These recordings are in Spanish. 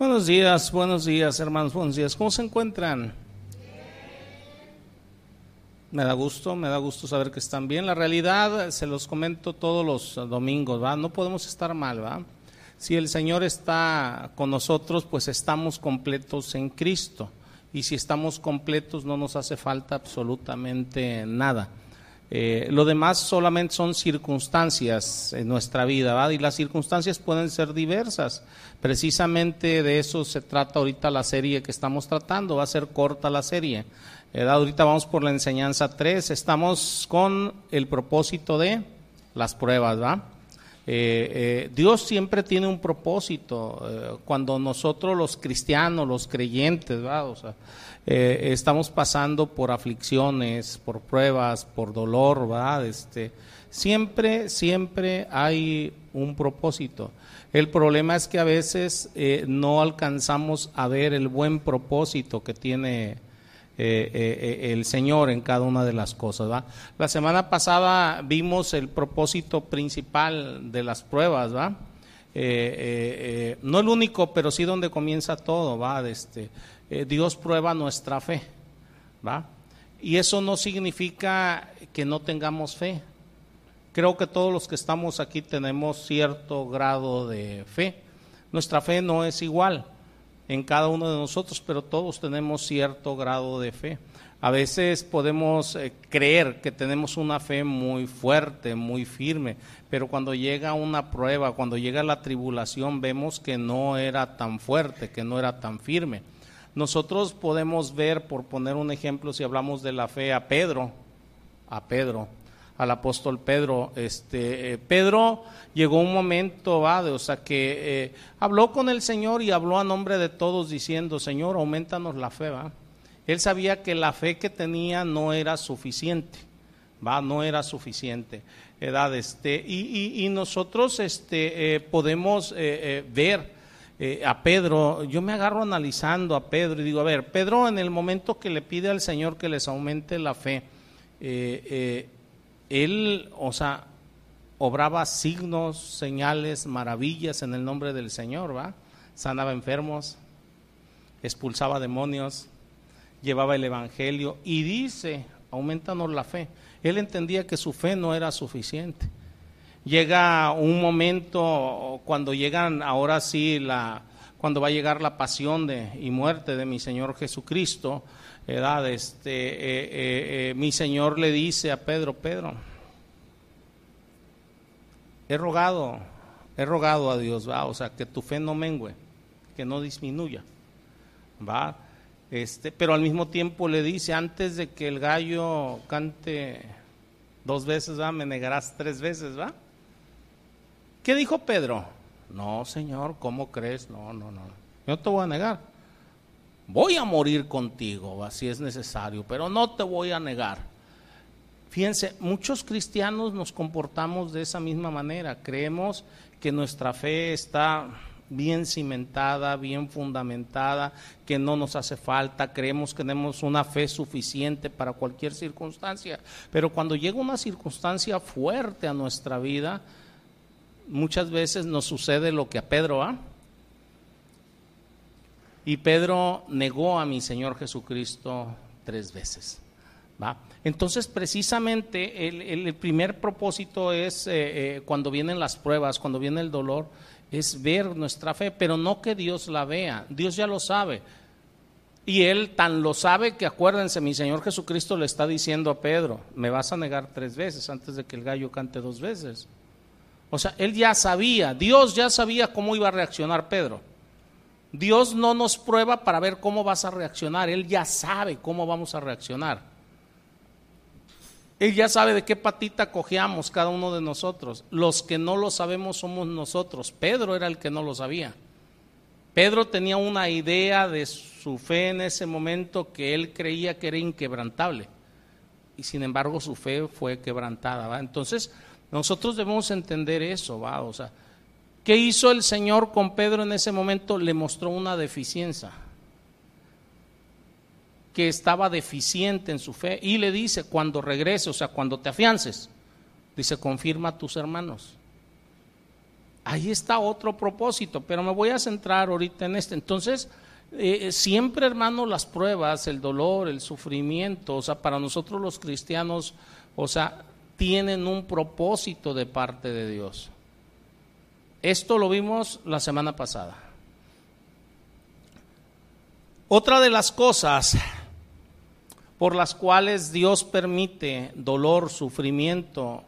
Buenos días, buenos días, hermanos, buenos días. ¿Cómo se encuentran? Me da gusto, me da gusto saber que están bien. La realidad, se los comento todos los domingos, ¿va? No podemos estar mal, ¿va? Si el Señor está con nosotros, pues estamos completos en Cristo. Y si estamos completos, no nos hace falta absolutamente nada. Eh, lo demás solamente son circunstancias en nuestra vida, ¿va? Y las circunstancias pueden ser diversas. Precisamente de eso se trata ahorita la serie que estamos tratando, va a ser corta la serie. Eh, ahorita vamos por la enseñanza 3, estamos con el propósito de las pruebas, ¿va? Eh, eh, Dios siempre tiene un propósito. cuando nosotros los cristianos, los creyentes, ¿va? O sea, estamos pasando por aflicciones, por pruebas, por dolor, ¿va? Este, siempre, siempre hay un propósito. El problema es que a veces eh, no alcanzamos a ver el buen propósito que tiene eh, eh, el Señor en cada una de las cosas. La semana pasada vimos el propósito principal de las pruebas, ¿va? no el único, pero sí donde comienza todo, ¿va? Este, Dios prueba nuestra fe, ¿va? Y eso no significa que no tengamos fe. Creo que todos los que estamos aquí tenemos cierto grado de fe. Nuestra fe no es igual en cada uno de nosotros, pero todos tenemos cierto grado de fe. A veces podemos eh, creer que tenemos una fe muy fuerte, muy firme, pero cuando llega una prueba, cuando llega la tribulación, vemos que no era tan fuerte, que no era tan firme. Nosotros podemos ver, por poner un ejemplo, si hablamos de la fe a Pedro, a Pedro, al apóstol Pedro. Este, eh, Pedro llegó un momento, ¿va? o sea, que eh, habló con el Señor y habló a nombre de todos diciendo, Señor, aumentanos la fe, ¿va? Él sabía que la fe que tenía no era suficiente, ¿va? No era suficiente. Edad, este, y, y, nosotros este, eh, podemos ver a Pedro, yo me agarro analizando a Pedro y digo, a ver, Pedro en el momento que le pide al Señor que les aumente la fe, eh, él, o sea, obraba signos, señales, maravillas en el nombre del Señor, ¿va? Sanaba enfermos, expulsaba demonios, llevaba el Evangelio y dice, aumentanos la fe. Él entendía que su fe no era suficiente. Llega un momento cuando llegan, ahora sí, la, cuando va a llegar la pasión de, y muerte de mi Señor Jesucristo, edad, este, eh, eh, eh, mi Señor le dice a Pedro, Pedro, he rogado, he rogado a Dios, va, o sea, que tu fe no mengue, que no disminuya, va, este, pero al mismo tiempo le dice, antes de que el gallo cante dos veces, va, me negarás tres veces, va. ¿Qué dijo Pedro? No, Señor, ¿cómo crees? No, no, no, yo te voy a negar voy a morir contigo, si es necesario, pero no te voy a negar. Fíjense, muchos cristianos nos comportamos de esa misma manera. Creemos que nuestra fe está bien cimentada, bien fundamentada, que no nos hace falta, creemos que tenemos una fe suficiente para cualquier circunstancia, pero cuando llega una circunstancia fuerte a nuestra vida, muchas veces nos sucede lo que a Pedro, ¿ah? Y Pedro negó a mi Señor Jesucristo tres veces. ¿va? Entonces, precisamente, el, primer propósito es, eh, eh, cuando vienen las pruebas, cuando viene el dolor, es ver nuestra fe, pero no que Dios la vea. Dios ya lo sabe. Y Él tan lo sabe que acuérdense, mi Señor Jesucristo le está diciendo a Pedro, me vas a negar tres veces antes de que el gallo cante dos veces. O sea, Él ya sabía, Dios ya sabía cómo iba a reaccionar Pedro. Dios no nos prueba para ver cómo vas a reaccionar, Él ya sabe cómo vamos a reaccionar. Él ya sabe de qué patita cojeamos cada uno de nosotros. Los que no lo sabemos somos nosotros. Pedro era el que no lo sabía. Pedro tenía una idea de su fe en ese momento que él creía que era inquebrantable. Y sin embargo su fe fue quebrantada. Entonces nosotros debemos entender eso. ¿va? O sea, ¿Qué hizo el Señor con Pedro en ese momento? Le mostró una deficiencia, que estaba deficiente en su fe. Y le dice, cuando regrese, o sea, cuando te afiances, dice, confirma a tus hermanos. Ahí está otro propósito, pero me voy a centrar ahorita en este. Entonces, eh, siempre, hermano, las pruebas, el dolor, el sufrimiento, o sea, para nosotros los cristianos, o sea, tienen un propósito de parte de Dios. Esto lo vimos la semana pasada. Otra de las cosas por las cuales Dios permite dolor, sufrimiento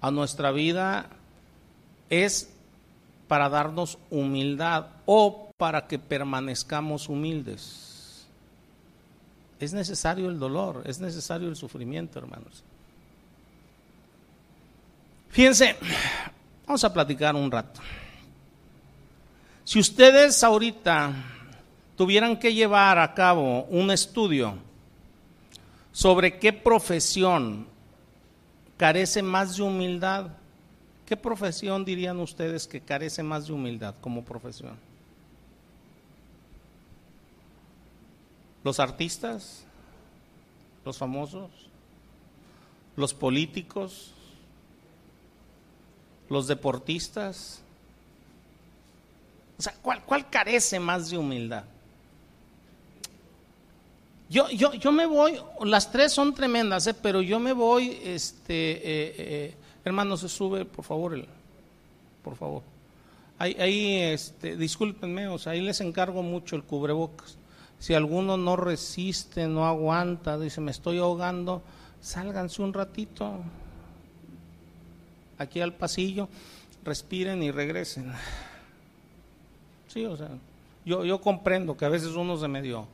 a nuestra vida es para darnos humildad o para que permanezcamos humildes. Es necesario el dolor, es necesario el sufrimiento, hermanos. Fíjense, vamos a platicar un rato. Si ustedes ahorita tuvieran que llevar a cabo un estudio sobre qué profesión carece más de humildad, ¿qué profesión dirían ustedes que carece más de humildad como profesión? ¿Los artistas? ¿Los famosos? ¿Los políticos? ¿Los deportistas? O sea, ¿cuál, cuál carece más de humildad? Yo, yo, yo me voy, las tres son tremendas, ¿eh? pero yo me voy, este, eh, eh, hermano, se sube, por favor, el, por favor. Ahí, ahí este, discúlpenme, o sea, ahí les encargo mucho el cubrebocas. Si alguno no resiste, no aguanta, dice, me estoy ahogando, sálganse un ratito aquí al pasillo, respiren y regresen. Sí, o sea, yo, yo comprendo que a veces uno se medio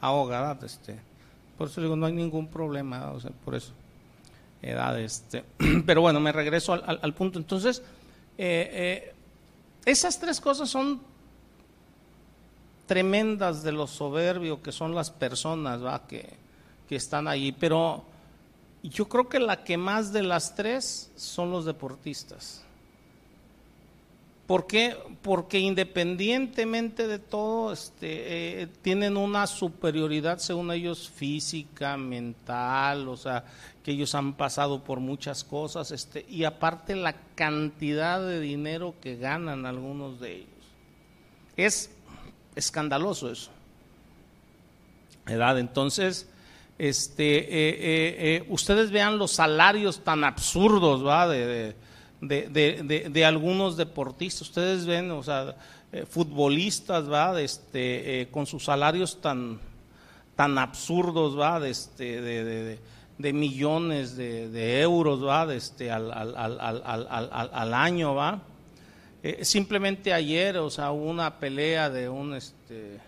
ahoga, este, por eso digo, no hay ningún problema, o sea, por eso, edad, este, pero bueno, me regreso al, punto. Entonces, eh, eh, esas tres cosas son tremendas de lo soberbio que son las personas ¿va? Que, que están allí, pero yo creo que la que más de las tres son los deportistas. ¿Por qué? Porque independientemente de todo, este, eh, tienen una superioridad, según ellos, física, mental, o sea, que ellos han pasado por muchas cosas, este, y aparte la cantidad de dinero que ganan algunos de ellos. Es escandaloso eso. ¿Verdad? Entonces, este, eh, eh, ustedes vean los salarios tan absurdos, ¿va? de de, de, algunos deportistas. Ustedes ven, o sea, eh, futbolistas, ¿va? Este, eh, con sus salarios tan, tan absurdos, ¿va? De, este, de, millones de, euros, ¿va? De este, al, al, al, al año, ¿va? Eh, simplemente ayer, o sea, hubo una pelea de un este,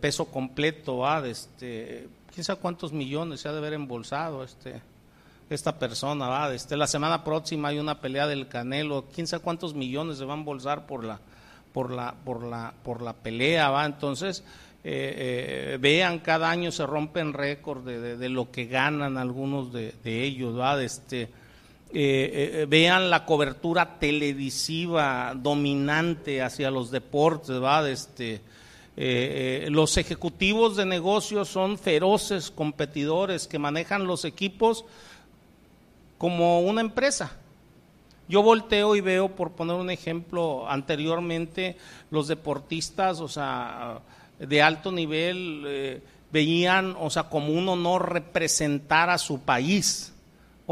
peso completo, ¿va? De este, quién sabe cuántos millones se ha de haber embolsado, este esta persona, va, este, la semana próxima hay una pelea del Canelo, quién sabe cuántos millones se van a embolsar por la, por la, por la, por la pelea, va, entonces eh, eh, vean, cada año se rompen récords de, lo que ganan algunos de, ellos, va, este, eh, vean la cobertura televisiva dominante hacia los deportes, va, este, los ejecutivos de negocios son feroces competidores que manejan los equipos como una empresa. Yo volteo y veo, por poner un ejemplo, anteriormente los deportistas, o sea, de alto nivel, eh, veían, o sea, como un honor representar a su país.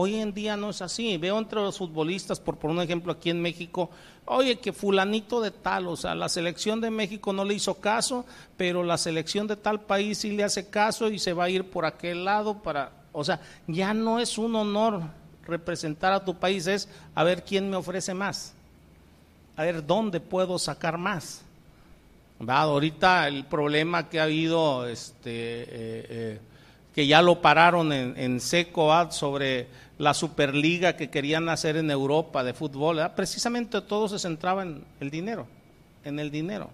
Hoy en día no es así. Veo entre los futbolistas, por poner un ejemplo aquí en México, oye, que fulanito de tal, o sea, la selección de México no le hizo caso, pero la selección de tal país sí le hace caso y se va a ir por aquel lado para, o sea, ya no es un honor representar a tu país es a ver quién me ofrece más, a ver dónde puedo sacar más. ¿Va? Ahorita el problema que ha habido, este, eh, eh, que ya lo pararon en, seco sobre la Superliga que querían hacer en Europa de fútbol, precisamente todo se centraba en el dinero, en el dinero.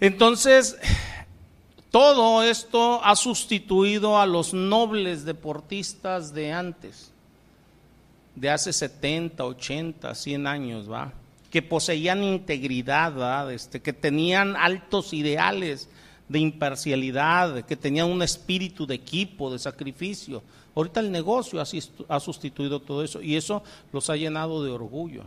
Entonces, todo esto ha sustituido a los nobles deportistas de antes, de hace 70, 80, 100 años, ¿va? Que poseían integridad, Este, que tenían altos ideales de imparcialidad, que tenían un espíritu de equipo, de sacrificio. Ahorita el negocio ha sustituido todo eso y eso los ha llenado de orgullo.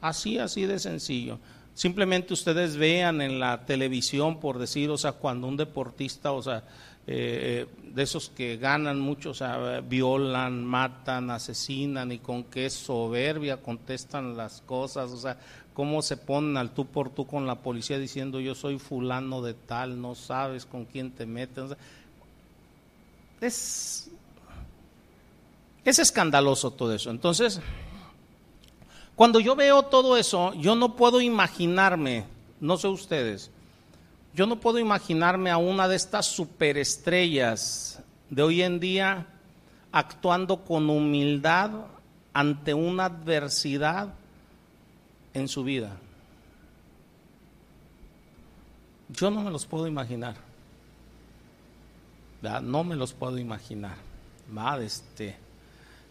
Así, así de sencillo. Simplemente ustedes vean en la televisión, por decir, o sea, cuando un deportista, o sea, eh, de esos que ganan mucho, o sea, violan, matan, asesinan y con qué soberbia contestan las cosas, o sea, cómo se ponen al tú por tú con la policía diciendo yo soy fulano de tal, no sabes con quién te metes. Es, es escandaloso todo eso. Entonces, cuando yo veo todo eso, yo no puedo imaginarme, no sé ustedes, yo no puedo imaginarme a una de estas superestrellas de hoy en día actuando con humildad ante una adversidad en su vida. Yo no me los puedo imaginar. No me los puedo imaginar. ¿va? Este, eh,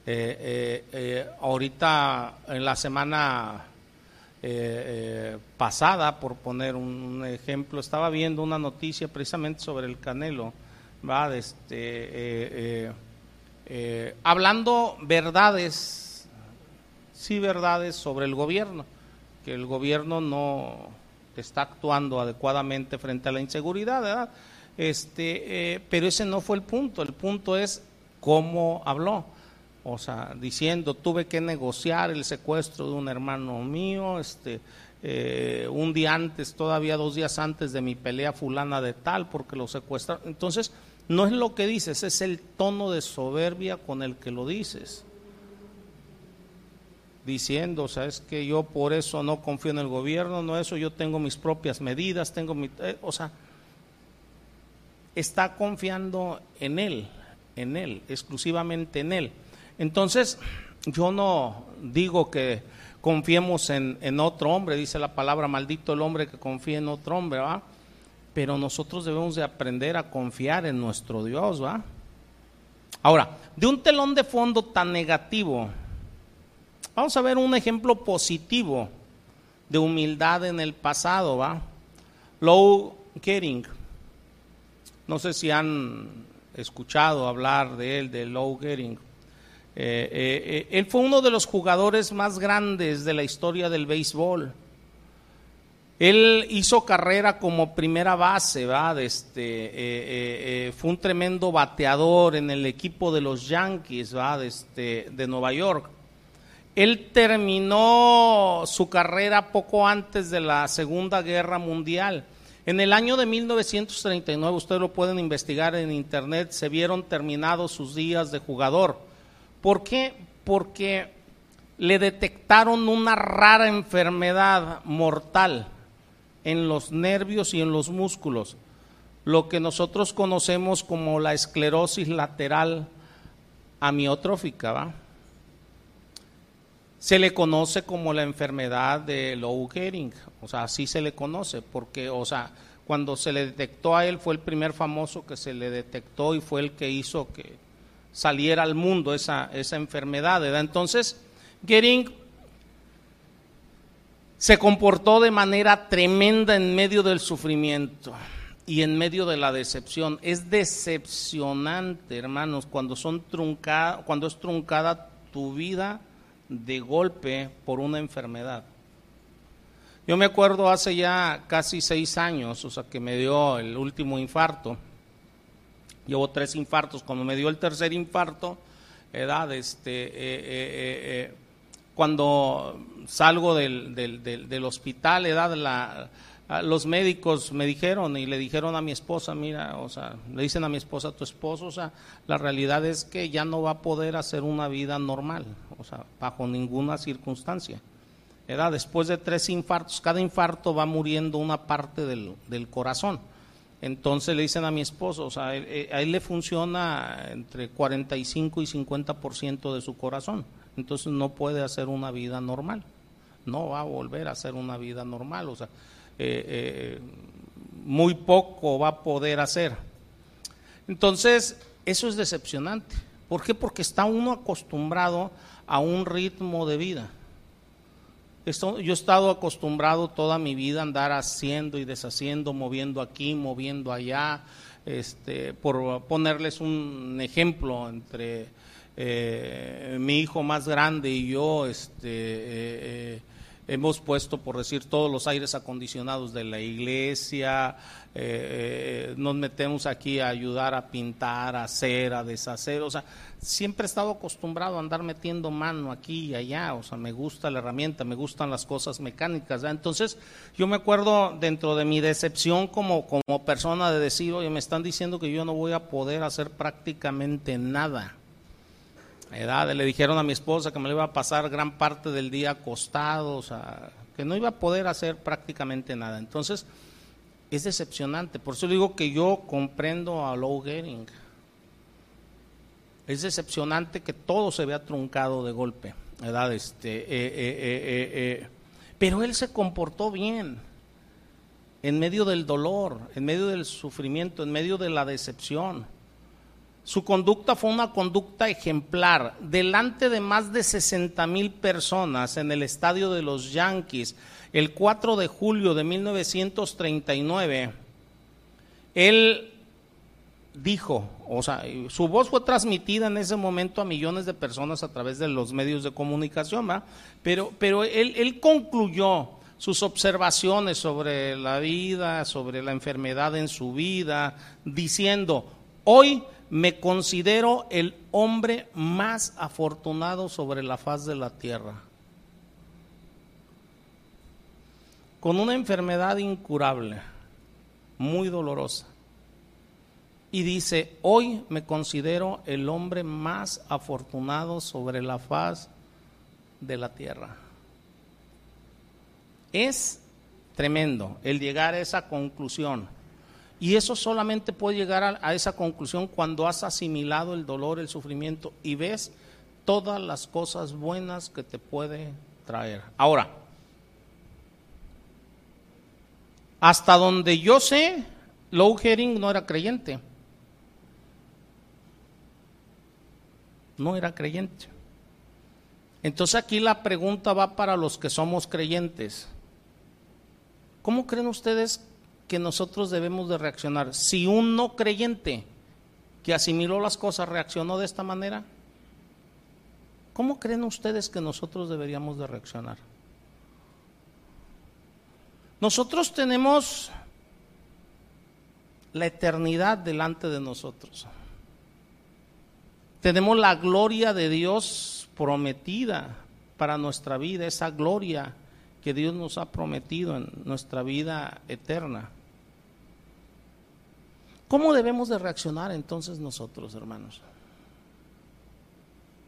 eh, eh, ahorita en la semana pasada, por poner un, ejemplo, estaba viendo una noticia precisamente sobre el Canelo, ¿va? Este, hablando verdades, sí verdades sobre el gobierno, que el gobierno no está actuando adecuadamente frente a la inseguridad, ¿verdad? Este, pero ese no fue el punto, el punto es cómo habló o sea, diciendo, tuve que negociar el secuestro de un hermano mío, este, eh, un día antes, todavía dos días antes de mi pelea fulana de tal, porque lo secuestraron. Entonces, no es lo que dices, es el tono de soberbia con el que lo dices. Diciendo, o sea, es que yo por eso no confío en el gobierno, no eso, yo tengo mis propias medidas, tengo mi... Eh, o sea, está confiando en él, en él, exclusivamente en él. Entonces, yo no digo que confiemos en, otro hombre, dice la palabra, maldito el hombre que confía en otro hombre, ¿va? Pero nosotros debemos de aprender a confiar en nuestro Dios, ¿va? Ahora, de un telón de fondo tan negativo, vamos a ver un ejemplo positivo de humildad en el pasado, ¿va? Low Gering. No sé si han escuchado hablar de él, de Low Gering. Eh, eh, eh, él fue uno de los jugadores más grandes de la historia del béisbol. Él hizo carrera como primera base, Este, fue un tremendo bateador en el equipo de los Yankees, De, este, de Nueva York. Él terminó su carrera poco antes de la Segunda Guerra Mundial. En el año de 1939, ustedes lo pueden investigar en internet, se vieron terminados sus días de jugador. ¿Por qué? Porque le detectaron una rara enfermedad mortal en los nervios y en los músculos, lo que nosotros conocemos como la esclerosis lateral amiotrófica, ¿va? Se le conoce como la enfermedad de Lou Gehrig, o sea, así se le conoce, porque, o sea, cuando se le detectó a él fue el primer famoso que se le detectó y fue el que hizo que saliera al mundo esa, esa enfermedad. Entonces, Gering se comportó de manera tremenda en medio del sufrimiento y en medio de la decepción. Es decepcionante, hermanos, cuando, son truncada, cuando es truncada tu vida de golpe por una enfermedad. Yo me acuerdo hace ya casi seis años, o sea, que me dio el último infarto. Llevo tres infartos, cuando me dio el tercer infarto, edad, este, eh, eh, eh, cuando salgo del, del, hospital, edad, la, los médicos me dijeron y le dijeron a mi esposa, mira, o sea, le dicen a mi esposa, tu esposo, o sea, la realidad es que ya no va a poder hacer una vida normal, o sea, bajo ninguna circunstancia. Edad, después de tres infartos, cada infarto va muriendo una parte del, del corazón. Entonces le dicen a mi esposo, o sea, a él, le funciona entre 45 y 50% de su corazón. Entonces no puede hacer una vida normal. No va a volver a hacer una vida normal. O sea, eh, eh, muy poco va a poder hacer. Entonces, eso es decepcionante. ¿Por qué? Porque está uno acostumbrado a un ritmo de vida yo he estado acostumbrado toda mi vida a andar haciendo y deshaciendo, moviendo aquí, moviendo allá. Este, por ponerles un ejemplo entre eh, mi hijo más grande y yo, este, eh, hemos puesto, por decir, todos los aires acondicionados de la iglesia, eh, nos metemos aquí a ayudar a pintar, a hacer, a deshacer, o sea, siempre he estado acostumbrado a andar metiendo mano aquí y allá, o sea, me gusta la herramienta, me gustan las cosas mecánicas, entonces yo me acuerdo dentro de mi decepción como, como persona de decir, oye, me están diciendo que yo no voy a poder hacer prácticamente nada. Edad, le dijeron a mi esposa que me le iba a pasar gran parte del día acostado, o sea, que no iba a poder hacer prácticamente nada. Entonces, es decepcionante. Por eso digo que yo comprendo a Low Gering. Es decepcionante que todo se vea truncado de golpe. Este, eh, eh, eh, pero él se comportó bien en medio del dolor, en medio del sufrimiento, en medio de la decepción. Su conducta fue una conducta ejemplar. Delante de más de 60 mil personas en el estadio de los Yankees, el 4 de julio de 1939, él dijo, o sea, su voz fue transmitida en ese momento a millones de personas a través de los medios de comunicación, pero, pero él, él concluyó sus observaciones sobre la vida, sobre la enfermedad en su vida, diciendo, hoy me considero el hombre más afortunado sobre la faz de la tierra. Con una enfermedad incurable, muy dolorosa y dice, hoy me considero el hombre más afortunado sobre la faz de la tierra. Es tremendo el llegar a esa conclusión. Y eso solamente puede llegar a, esa conclusión cuando has asimilado el dolor, el sufrimiento y ves todas las cosas buenas que te puede traer. Ahora, hasta donde yo sé, Low Herring no era creyente. no era creyente. Entonces aquí la pregunta va para los que somos creyentes. ¿Cómo creen ustedes que nosotros debemos de reaccionar? Si un no creyente que asimiló las cosas reaccionó de esta manera, ¿cómo creen ustedes que nosotros deberíamos de reaccionar? Nosotros tenemos la eternidad delante de nosotros. Tenemos la gloria de Dios prometida para nuestra vida, esa gloria que Dios nos ha prometido en nuestra vida eterna. ¿Cómo debemos de reaccionar entonces nosotros, hermanos?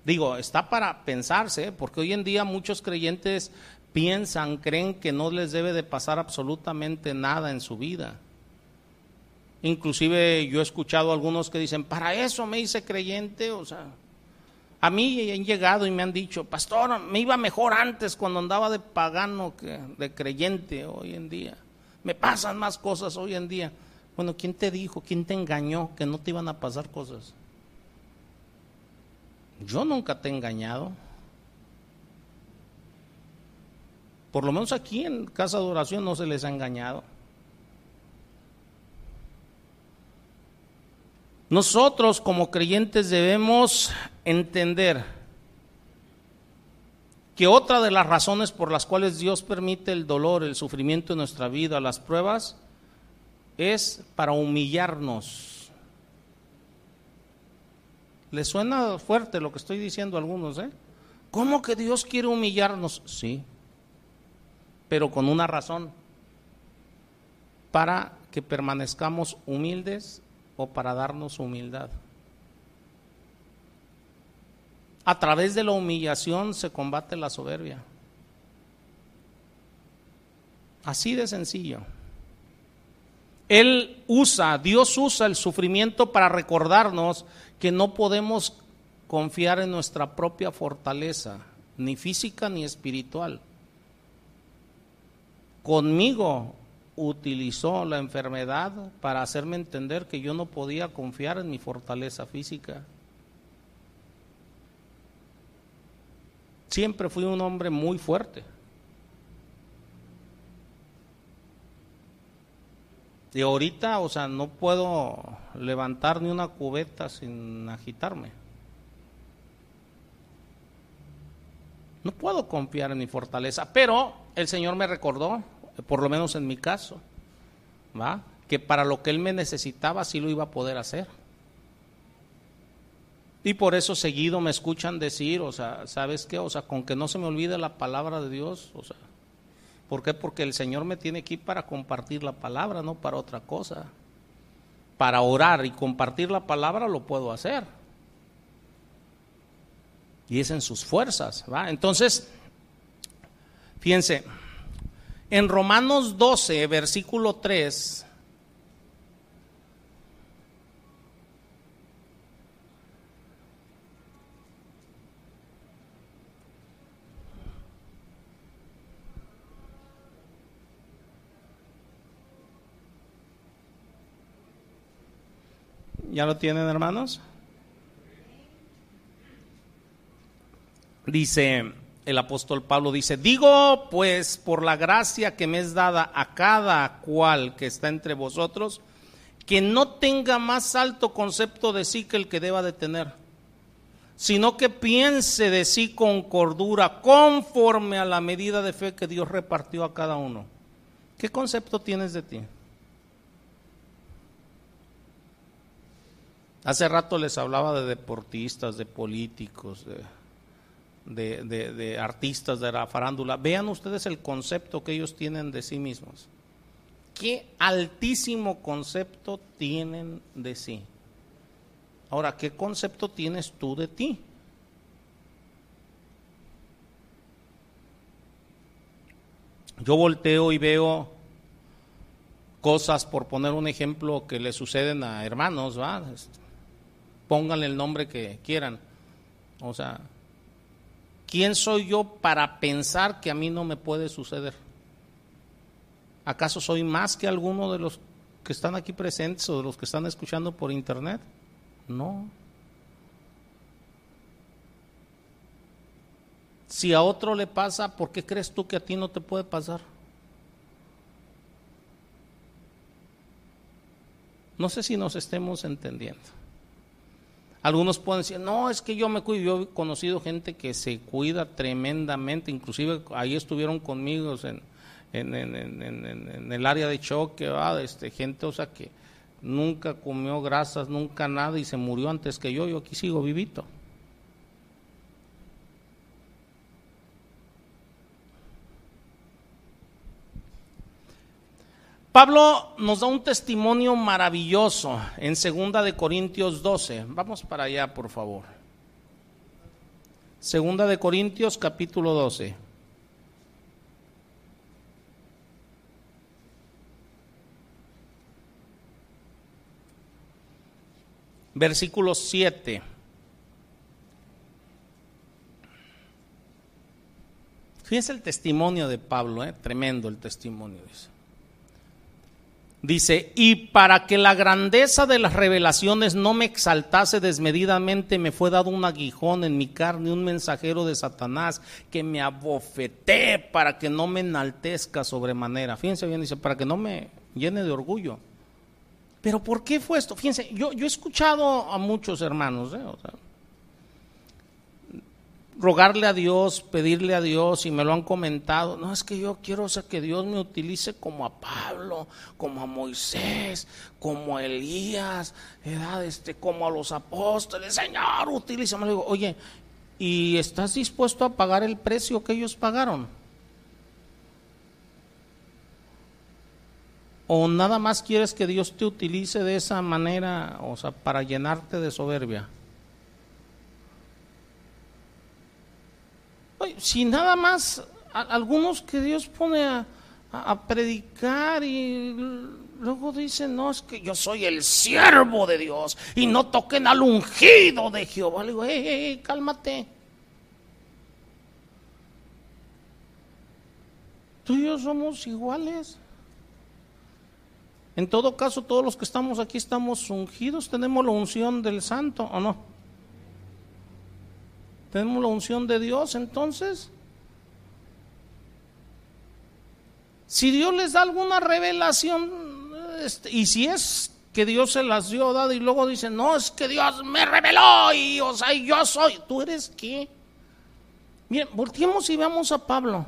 Digo, está para pensarse, porque hoy en día muchos creyentes piensan, creen que no les debe de pasar absolutamente nada en su vida. Inclusive yo he escuchado a algunos que dicen, para eso me hice creyente, o sea, a mí han llegado y me han dicho, pastor, me iba mejor antes cuando andaba de pagano que de creyente hoy en día. Me pasan más cosas hoy en día. Bueno, ¿quién te dijo, quién te engañó que no te iban a pasar cosas? Yo nunca te he engañado. Por lo menos aquí en casa de oración no se les ha engañado. Nosotros como creyentes debemos entender que otra de las razones por las cuales Dios permite el dolor, el sufrimiento en nuestra vida, las pruebas, es para humillarnos. ¿Les suena fuerte lo que estoy diciendo a algunos? Eh? ¿Cómo que Dios quiere humillarnos? Sí, pero con una razón, para que permanezcamos humildes para darnos humildad. A través de la humillación se combate la soberbia. Así de sencillo. Él usa, Dios usa el sufrimiento para recordarnos que no podemos confiar en nuestra propia fortaleza, ni física ni espiritual. Conmigo utilizó la enfermedad para hacerme entender que yo no podía confiar en mi fortaleza física. Siempre fui un hombre muy fuerte. Y ahorita, o sea, no puedo levantar ni una cubeta sin agitarme. No puedo confiar en mi fortaleza, pero el Señor me recordó, por lo menos en mi caso, ¿va? que para lo que Él me necesitaba sí lo iba a poder hacer. Y por eso seguido me escuchan decir, o sea, ¿sabes qué? O sea, con que no se me olvide la palabra de Dios, o sea, ¿por qué? Porque el Señor me tiene aquí para compartir la palabra, no para otra cosa. Para orar y compartir la palabra lo puedo hacer. Y es en sus fuerzas, ¿va? Entonces, fíjense, en Romanos 12, versículo 3, ¿Ya lo tienen, hermanos? Dice el apóstol Pablo, dice, digo pues por la gracia que me es dada a cada cual que está entre vosotros, que no tenga más alto concepto de sí que el que deba de tener, sino que piense de sí con cordura, conforme a la medida de fe que Dios repartió a cada uno. ¿Qué concepto tienes de ti? Hace rato les hablaba de deportistas, de políticos, de, de, artistas de la farándula. Vean ustedes el concepto que ellos tienen de sí mismos. Qué altísimo concepto tienen de sí. Ahora, ¿qué concepto tienes tú de ti? Yo volteo y veo cosas, por poner un ejemplo, que le suceden a hermanos, ¿va? Pónganle el nombre que quieran. O sea, ¿quién soy yo para pensar que a mí no me puede suceder? ¿Acaso soy más que alguno de los que están aquí presentes o de los que están escuchando por internet? No. Si a otro le pasa, ¿por qué crees tú que a ti no te puede pasar? No sé si nos estemos entendiendo. Algunos pueden decir, no, es que yo me cuido. Yo he conocido gente que se cuida tremendamente, inclusive ahí estuvieron conmigo en, el área de choque, este, gente, o sea, que nunca comió grasas, nunca nada y se murió antes que yo. Yo aquí sigo vivito. Pablo nos da un testimonio maravilloso en Segunda de Corintios 12. Vamos para allá, por favor. Segunda de Corintios capítulo 12. Versículo 7. Fíjense el testimonio de Pablo, ¿eh? tremendo el testimonio. Dice. Dice, y para que la grandeza de las revelaciones no me exaltase desmedidamente, me fue dado un aguijón en mi carne, un mensajero de Satanás que me abofeté para que no me enaltezca sobremanera. Fíjense bien, dice, para que no me llene de orgullo. Pero ¿por qué fue esto? Fíjense, yo, yo he escuchado a muchos hermanos, ¿eh? Rogarle a Dios, pedirle a Dios, y me lo han comentado, no es que yo quiero que Dios me utilice como a Pablo, como a Moisés, como a Elías, este, como a los apóstoles, Señor, utilízame. Le digo, oye, ¿y estás dispuesto a pagar el precio que ellos pagaron? ¿O nada más quieres que Dios te utilice de esa manera, o sea, para llenarte de soberbia? Si nada más algunos que Dios pone a, predicar y luego dicen, no, es que yo soy el siervo de Dios y no toquen al ungido de Jehová. Le digo, hey, cálmate. Tú y yo somos iguales. En todo caso, todos los que estamos aquí estamos ungidos, tenemos la unción del santo, ¿o no? Tenemos la unción de Dios, entonces. Si Dios les da alguna revelación, este, y si es que Dios se las dio dado y luego dice, no, es que Dios me reveló y, o sea, yo soy, ¿tú eres qué? Miren, volteemos y veamos a Pablo.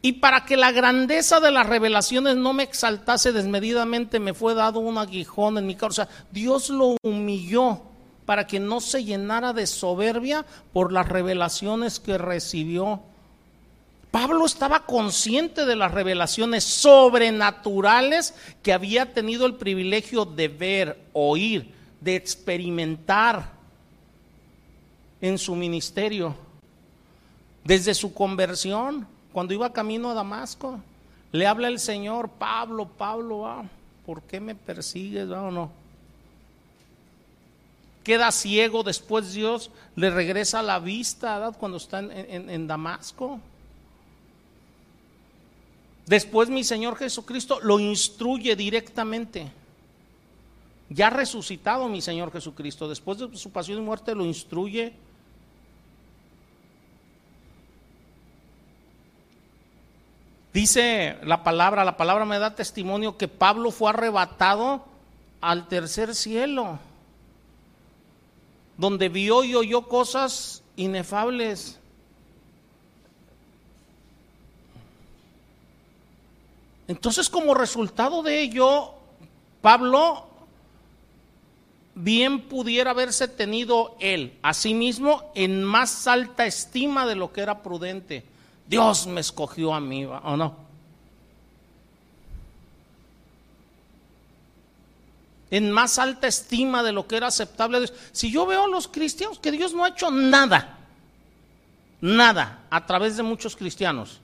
Y para que la grandeza de las revelaciones no me exaltase desmedidamente, me fue dado un aguijón en mi causa. Dios lo humilló para que no se llenara de soberbia por las revelaciones que recibió. Pablo estaba consciente de las revelaciones sobrenaturales que había tenido el privilegio de ver, oír, de experimentar en su ministerio. Desde su conversión, cuando iba camino a Damasco, le habla el Señor, Pablo, Pablo, ah, ¿por qué me persigues o no? Queda ciego, después Dios le regresa la vista cuando está en Damasco. Después mi Señor Jesucristo lo instruye directamente. Ya resucitado mi Señor Jesucristo, después de su pasión y muerte lo instruye. Dice la palabra, la palabra me da testimonio que Pablo fue arrebatado al tercer cielo, donde vio y oyó cosas inefables. Entonces, como resultado de ello, Pablo bien pudiera haberse tenido él a sí mismo en más alta estima de lo que era prudente. Dios me escogió a mí, ¿o no? En más alta estima de lo que era aceptable. Si yo veo a los cristianos que Dios no ha hecho nada, nada a través de muchos cristianos,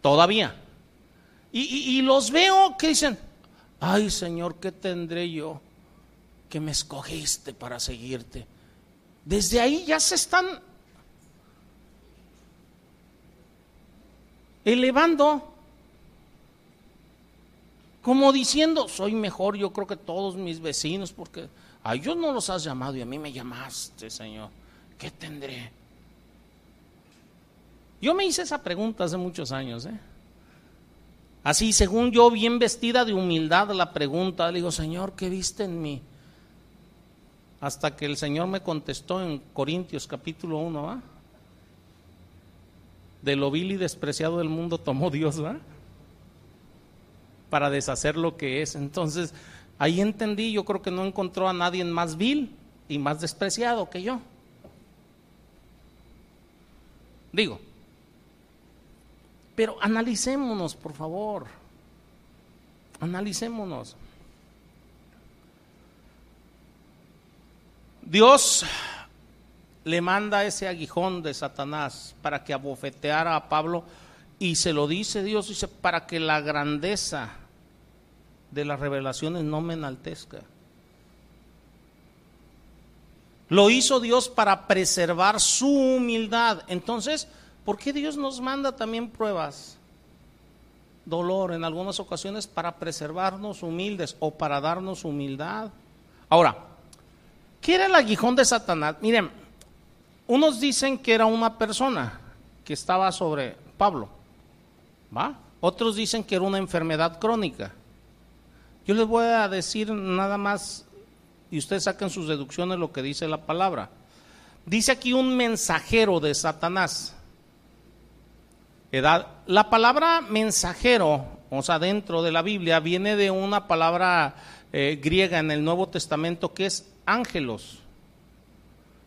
todavía. Y, los veo que dicen, ay Señor, ¿qué tendré yo que me escogiste para seguirte? Desde ahí ya se están elevando, como diciendo, soy mejor yo creo que todos mis vecinos, porque a ellos no los has llamado y a mí me llamaste, Señor. ¿Qué tendré? Yo me hice esa pregunta hace muchos años, ¿eh? Así, según yo, bien vestida de humildad, la pregunta, le digo, Señor, ¿qué viste en mí? Hasta que el Señor me contestó en Corintios capítulo 1, ¿va? De lo vil y despreciado del mundo tomó Dios, ¿va? Para deshacer lo que es. Entonces, ahí entendí, yo creo que no encontró a nadie más vil y más despreciado que yo. Digo, pero analicémonos, por favor. Analicémonos. Dios le manda ese aguijón de Satanás para que abofeteara a Pablo y se lo dice Dios, dice, para que la grandeza de las revelaciones no me enaltezca. Lo hizo Dios para preservar su humildad. Entonces, ¿Por qué Dios nos manda también pruebas? Dolor en algunas ocasiones para preservarnos humildes o para darnos humildad. Ahora, ¿qué era el aguijón de Satanás? Miren, unos dicen que era una persona que estaba sobre Pablo, ¿va? Otros dicen que era una enfermedad crónica. Yo les voy a decir nada más, y ustedes saquen sus deducciones lo que dice la palabra. Dice aquí un mensajero de Satanás. La palabra mensajero, o sea, dentro de la Biblia, viene de una palabra eh, griega en el Nuevo Testamento que es ángelos.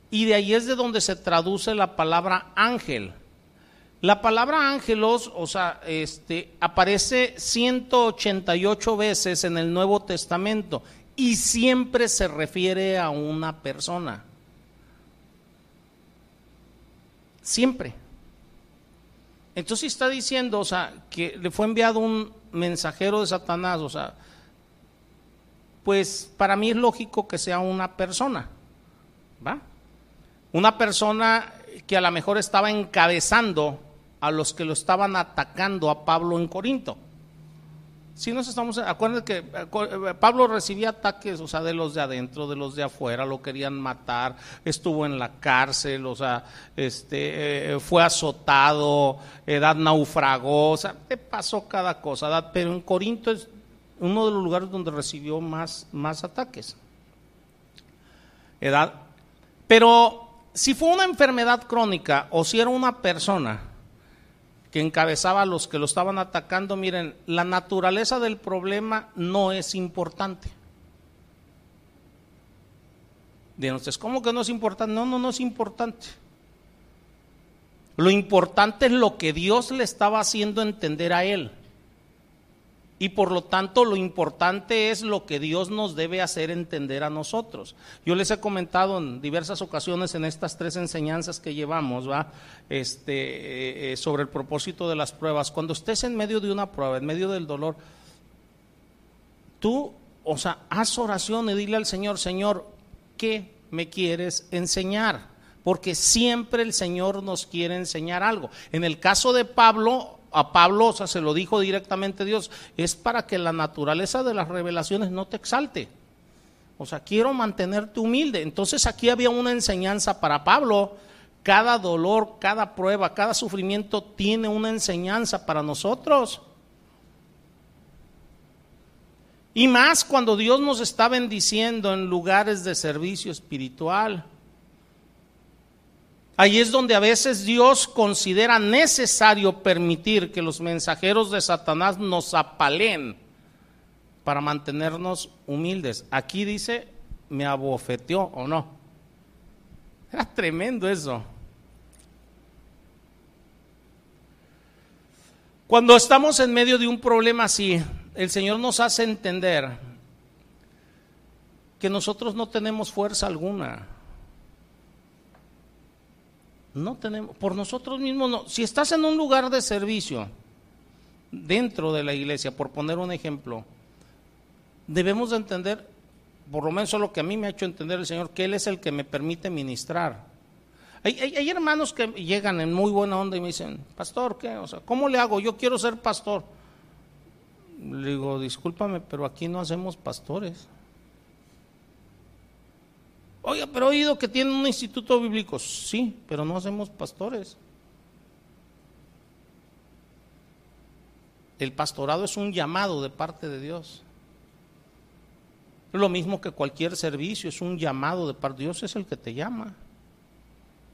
Y de ahí es de donde se traduce la palabra ángel. La palabra ángelos, o sea, este, aparece 188 veces en el Nuevo Testamento y siempre se refiere a una persona. Siempre. Entonces está diciendo, o sea, que le fue enviado un mensajero de Satanás, o sea, pues para mí es lógico que sea una persona, ¿va? Una persona que a lo mejor estaba encabezando a los que lo estaban atacando a Pablo en Corinto. Si nos estamos, acuérdense que eh, eh, Pablo recibía ataques, o sea, de los de adentro, de los de afuera, lo querían matar, estuvo en la cárcel, o sea, este, eh, fue azotado, edad naufragó, o sea, le pasó cada cosa, pero en Corinto es uno de los lugares donde recibió más, más ataques. Edad, pero si fue una enfermedad crónica o si era una persona que encabezaba a los que lo estaban atacando, miren, la naturaleza del problema no es importante. Digan ustedes, ¿cómo que no es importante? No, no, no es importante. Lo importante es lo que Dios le estaba haciendo entender a él. Y por lo tanto lo importante es lo que Dios nos debe hacer entender a nosotros. Yo les he comentado en diversas ocasiones en estas tres enseñanzas que llevamos, ¿va? Este, eh, eh, sobre el propósito de las pruebas. Cuando estés en medio de una prueba, en medio del dolor, tú, o sea, haz oración y dile al Señor, Señor, ¿qué me quieres enseñar? Porque siempre el Señor nos quiere enseñar algo. En el caso de Pablo, a Pablo, o sea, se lo dijo directamente Dios, es para que la naturaleza de las revelaciones no te exalte. O sea, quiero mantenerte humilde. Entonces aquí había una enseñanza para Pablo. Cada dolor, cada prueba, cada sufrimiento tiene una enseñanza para nosotros. Y más cuando Dios nos está bendiciendo en lugares de servicio espiritual. Ahí es donde a veces Dios considera necesario permitir que los mensajeros de Satanás nos apalen para mantenernos humildes. Aquí dice, me abofeteó o no. Era tremendo eso. Cuando estamos en medio de un problema así, el Señor nos hace entender que nosotros no tenemos fuerza alguna. No tenemos, por nosotros mismos no. Si estás en un lugar de servicio dentro de la iglesia, por poner un ejemplo, debemos de entender, por lo menos lo que a mí me ha hecho entender el Señor, que Él es el que me permite ministrar. Hay, hay, hermanos que llegan en muy buena onda y me dicen, pastor, ¿qué? O sea, ¿cómo le hago? Yo quiero ser pastor. Le digo, discúlpame, pero aquí no hacemos pastores. Oiga, pero he oído que tienen un instituto bíblico. Sí, pero no hacemos pastores. El pastorado es un llamado de parte de Dios. Lo mismo que cualquier servicio, es un llamado de parte de Dios, es el que te llama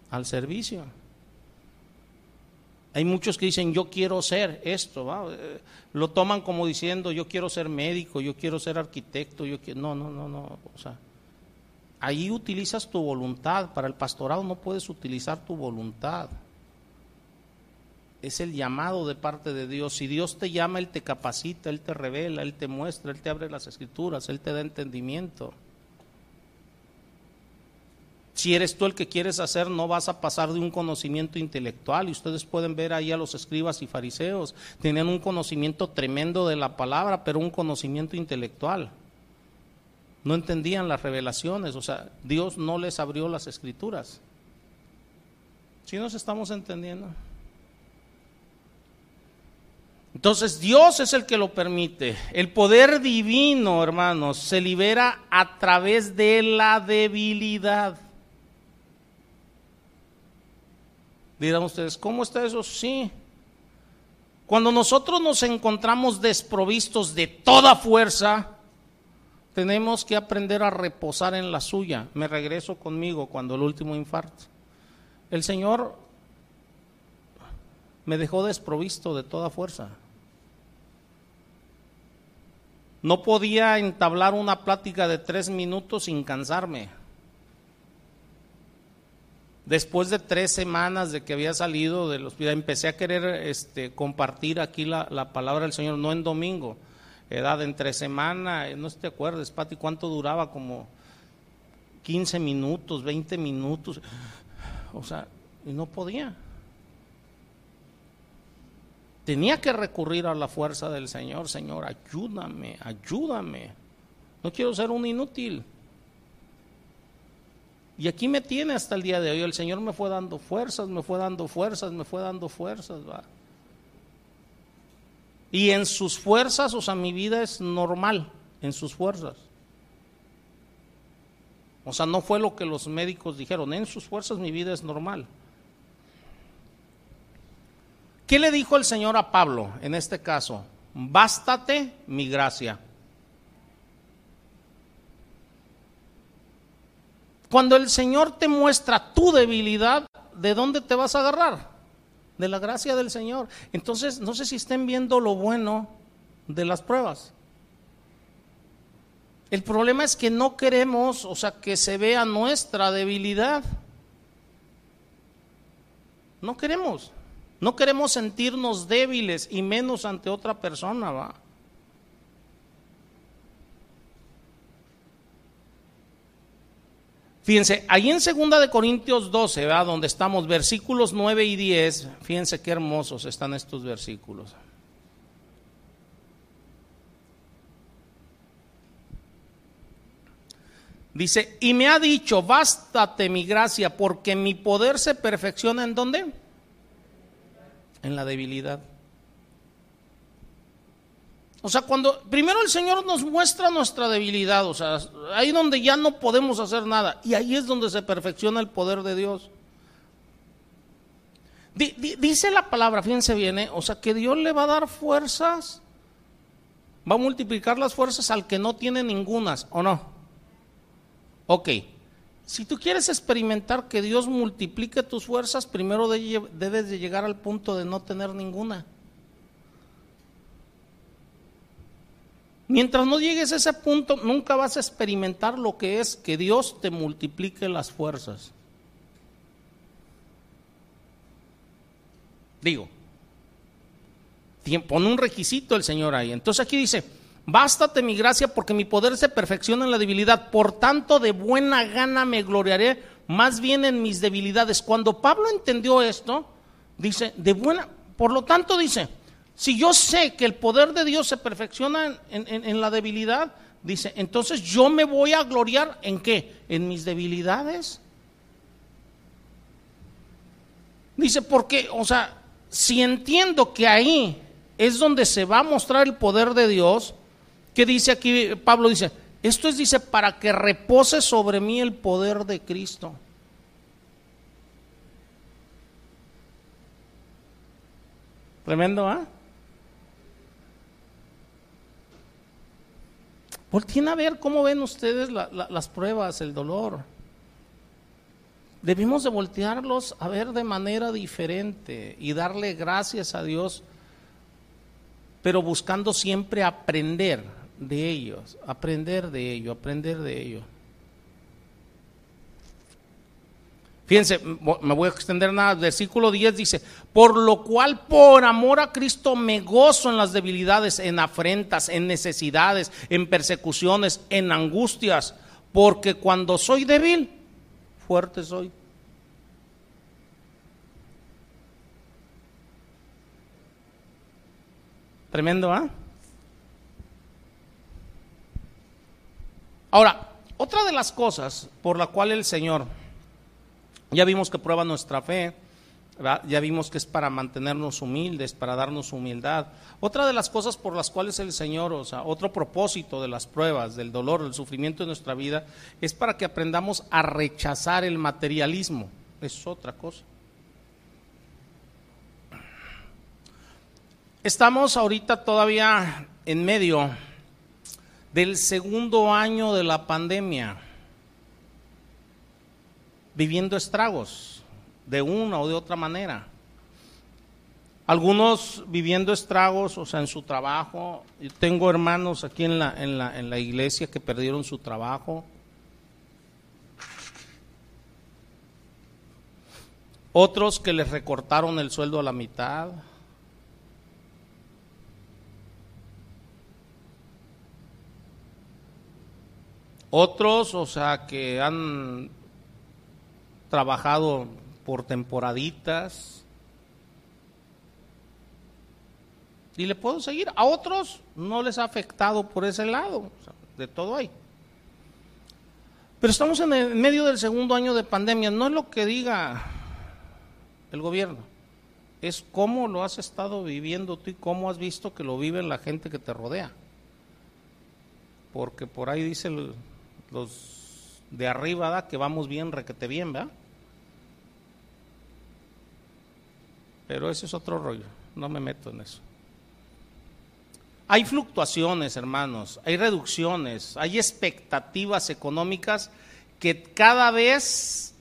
al servicio. Hay muchos que dicen, yo quiero ser esto, eh, lo toman como diciendo, yo quiero ser médico, yo quiero ser arquitecto, yo quiero... No, no, no, no, o sea, Ahí utilizas tu voluntad. Para el pastorado no puedes utilizar tu voluntad. Es el llamado de parte de Dios. Si Dios te llama, Él te capacita, Él te revela, Él te muestra, Él te abre las escrituras, Él te da entendimiento. Si eres tú el que quieres hacer, no vas a pasar de un conocimiento intelectual. Y ustedes pueden ver ahí a los escribas y fariseos. Tenían un conocimiento tremendo de la palabra, pero un conocimiento intelectual no entendían las revelaciones, o sea, Dios no les abrió las escrituras. ¿Sí nos estamos entendiendo? Entonces Dios es el que lo permite. El poder divino, hermanos, se libera a través de la debilidad. Dirán ustedes, ¿cómo está eso? Sí. Cuando nosotros nos encontramos desprovistos de toda fuerza, tenemos que aprender a reposar en la suya. Me regreso conmigo cuando el último infarto. El Señor me dejó desprovisto de toda fuerza. No podía entablar una plática de tres minutos sin cansarme. Después de tres semanas de que había salido del hospital, empecé a querer este, compartir aquí la, la palabra del Señor, no en domingo edad entre semana, eh, no te acuerdas, Pati, cuánto duraba, como 15 minutos, 20 minutos, o sea, y no podía. Tenía que recurrir a la fuerza del Señor, Señor, ayúdame, ayúdame. No quiero ser un inútil. Y aquí me tiene hasta el día de hoy. El Señor me fue dando fuerzas, me fue dando fuerzas, me fue dando fuerzas. ¿va? Y en sus fuerzas, o sea, mi vida es normal, en sus fuerzas. O sea, no fue lo que los médicos dijeron, en sus fuerzas mi vida es normal. ¿Qué le dijo el Señor a Pablo en este caso? Bástate mi gracia. Cuando el Señor te muestra tu debilidad, ¿de dónde te vas a agarrar? De la gracia del Señor. Entonces, no sé si estén viendo lo bueno de las pruebas. El problema es que no queremos, o sea, que se vea nuestra debilidad. No queremos. No queremos sentirnos débiles y menos ante otra persona, va. Fíjense, ahí en 2 de Corintios 12, ¿verdad? donde estamos, versículos 9 y 10, fíjense qué hermosos están estos versículos. Dice, y me ha dicho, bástate mi gracia, porque mi poder se perfecciona en dónde? En la debilidad. O sea, cuando primero el Señor nos muestra nuestra debilidad, o sea, ahí donde ya no podemos hacer nada, y ahí es donde se perfecciona el poder de Dios. dice la palabra, fíjense bien, ¿eh? o sea, que Dios le va a dar fuerzas, va a multiplicar las fuerzas al que no tiene ningunas, ¿o no? Ok, si tú quieres experimentar que Dios multiplique tus fuerzas, primero debes de llegar al punto de no tener ninguna. Mientras no llegues a ese punto, nunca vas a experimentar lo que es que Dios te multiplique las fuerzas. Digo, pone un requisito el Señor ahí. Entonces aquí dice, Bástate mi gracia porque mi poder se perfecciona en la debilidad. Por tanto, de buena gana me gloriaré más bien en mis debilidades. Cuando Pablo entendió esto, dice, de buena, por lo tanto dice, si yo sé que el poder de Dios se perfecciona en, la debilidad, dice, entonces yo me voy a gloriar en qué? En mis debilidades. Dice, porque, o sea, si entiendo que ahí es donde se va a mostrar el poder de Dios, ¿Qué dice aquí? Pablo dice, esto es, dice, para que repose sobre mí el poder de Cristo. Tremendo, ¿ah? Volteen a ver cómo ven ustedes las pruebas, el dolor. Debimos de voltearlos a ver de manera diferente y darle gracias a Dios, pero buscando siempre aprender de ellos, aprender de ello, aprender de ello. Fíjense, me voy a extender nada. Versículo 10 dice, por lo cual por amor a Cristo me gozo en las debilidades, en afrentas, en necesidades, en persecuciones, en angustias, porque cuando soy débil, fuerte soy. Tremendo, ¿ah? Ahora, otra de las cosas por la cual el Señor, ya vimos que prueba nuestra fe, ya vimos que es para mantenernos humildes, para darnos humildad. Otra de las cosas por las cuales el Señor, o sea, otro propósito de las pruebas, del dolor, del sufrimiento de nuestra vida, es para que aprendamos a rechazar el materialismo. Es otra cosa. Estamos ahorita todavía en medio del segundo año de la pandemia, viviendo estragos de una o de otra manera. Algunos viviendo estragos, o sea, en su trabajo. Yo tengo hermanos aquí en la, en la, en la iglesia que perdieron su trabajo. Otros que les recortaron el sueldo a la mitad. Otros, o sea, que han trabajado por temporaditas. Y le puedo seguir. A otros no les ha afectado por ese lado. de todo hay. Pero estamos en medio del segundo año de pandemia. No es lo que diga el gobierno. Es cómo lo has estado viviendo tú y cómo has visto que lo vive la gente que te rodea. Porque por ahí dice el, los de arriba, que vamos bien, requete bien, ¿verdad? Pero ese es otro rollo, no me meto en eso. Hay fluctuaciones, hermanos, hay reducciones, hay expectativas económicas que cada vez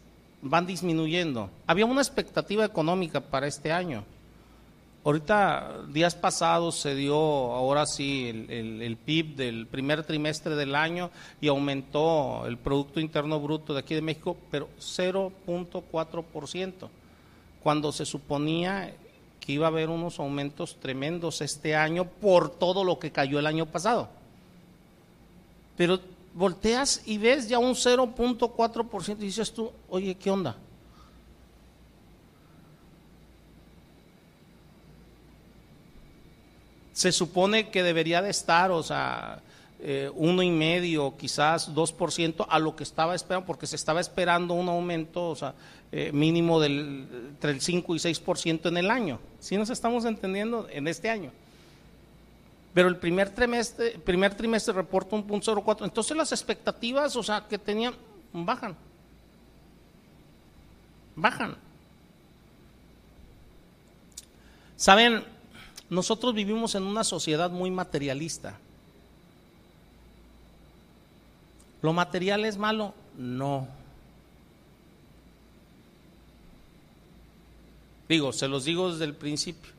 van disminuyendo. Había una expectativa económica para este año. Ahorita, días pasados se dio, ahora sí, el, el, PIB del primer trimestre del año y aumentó el Producto Interno Bruto de aquí de México, pero 0.4%, cuando se suponía que iba a haber unos aumentos tremendos este año por todo lo que cayó el año pasado. Pero volteas y ves ya un 0.4% y dices tú, oye, ¿qué onda? Se supone que debería de estar, o sea, eh, uno y medio, quizás dos por ciento a lo que estaba esperando, porque se estaba esperando un aumento, o sea, eh, mínimo del entre el 5 y 6 por ciento en el año. Si nos estamos entendiendo en este año. Pero el primer trimestre, primer trimestre reporta un punto 04. Entonces las expectativas, o sea, que tenían, bajan. Bajan. Saben, nosotros vivimos en una sociedad muy materialista. ¿Lo material es malo? No. Digo, se los digo desde el principio.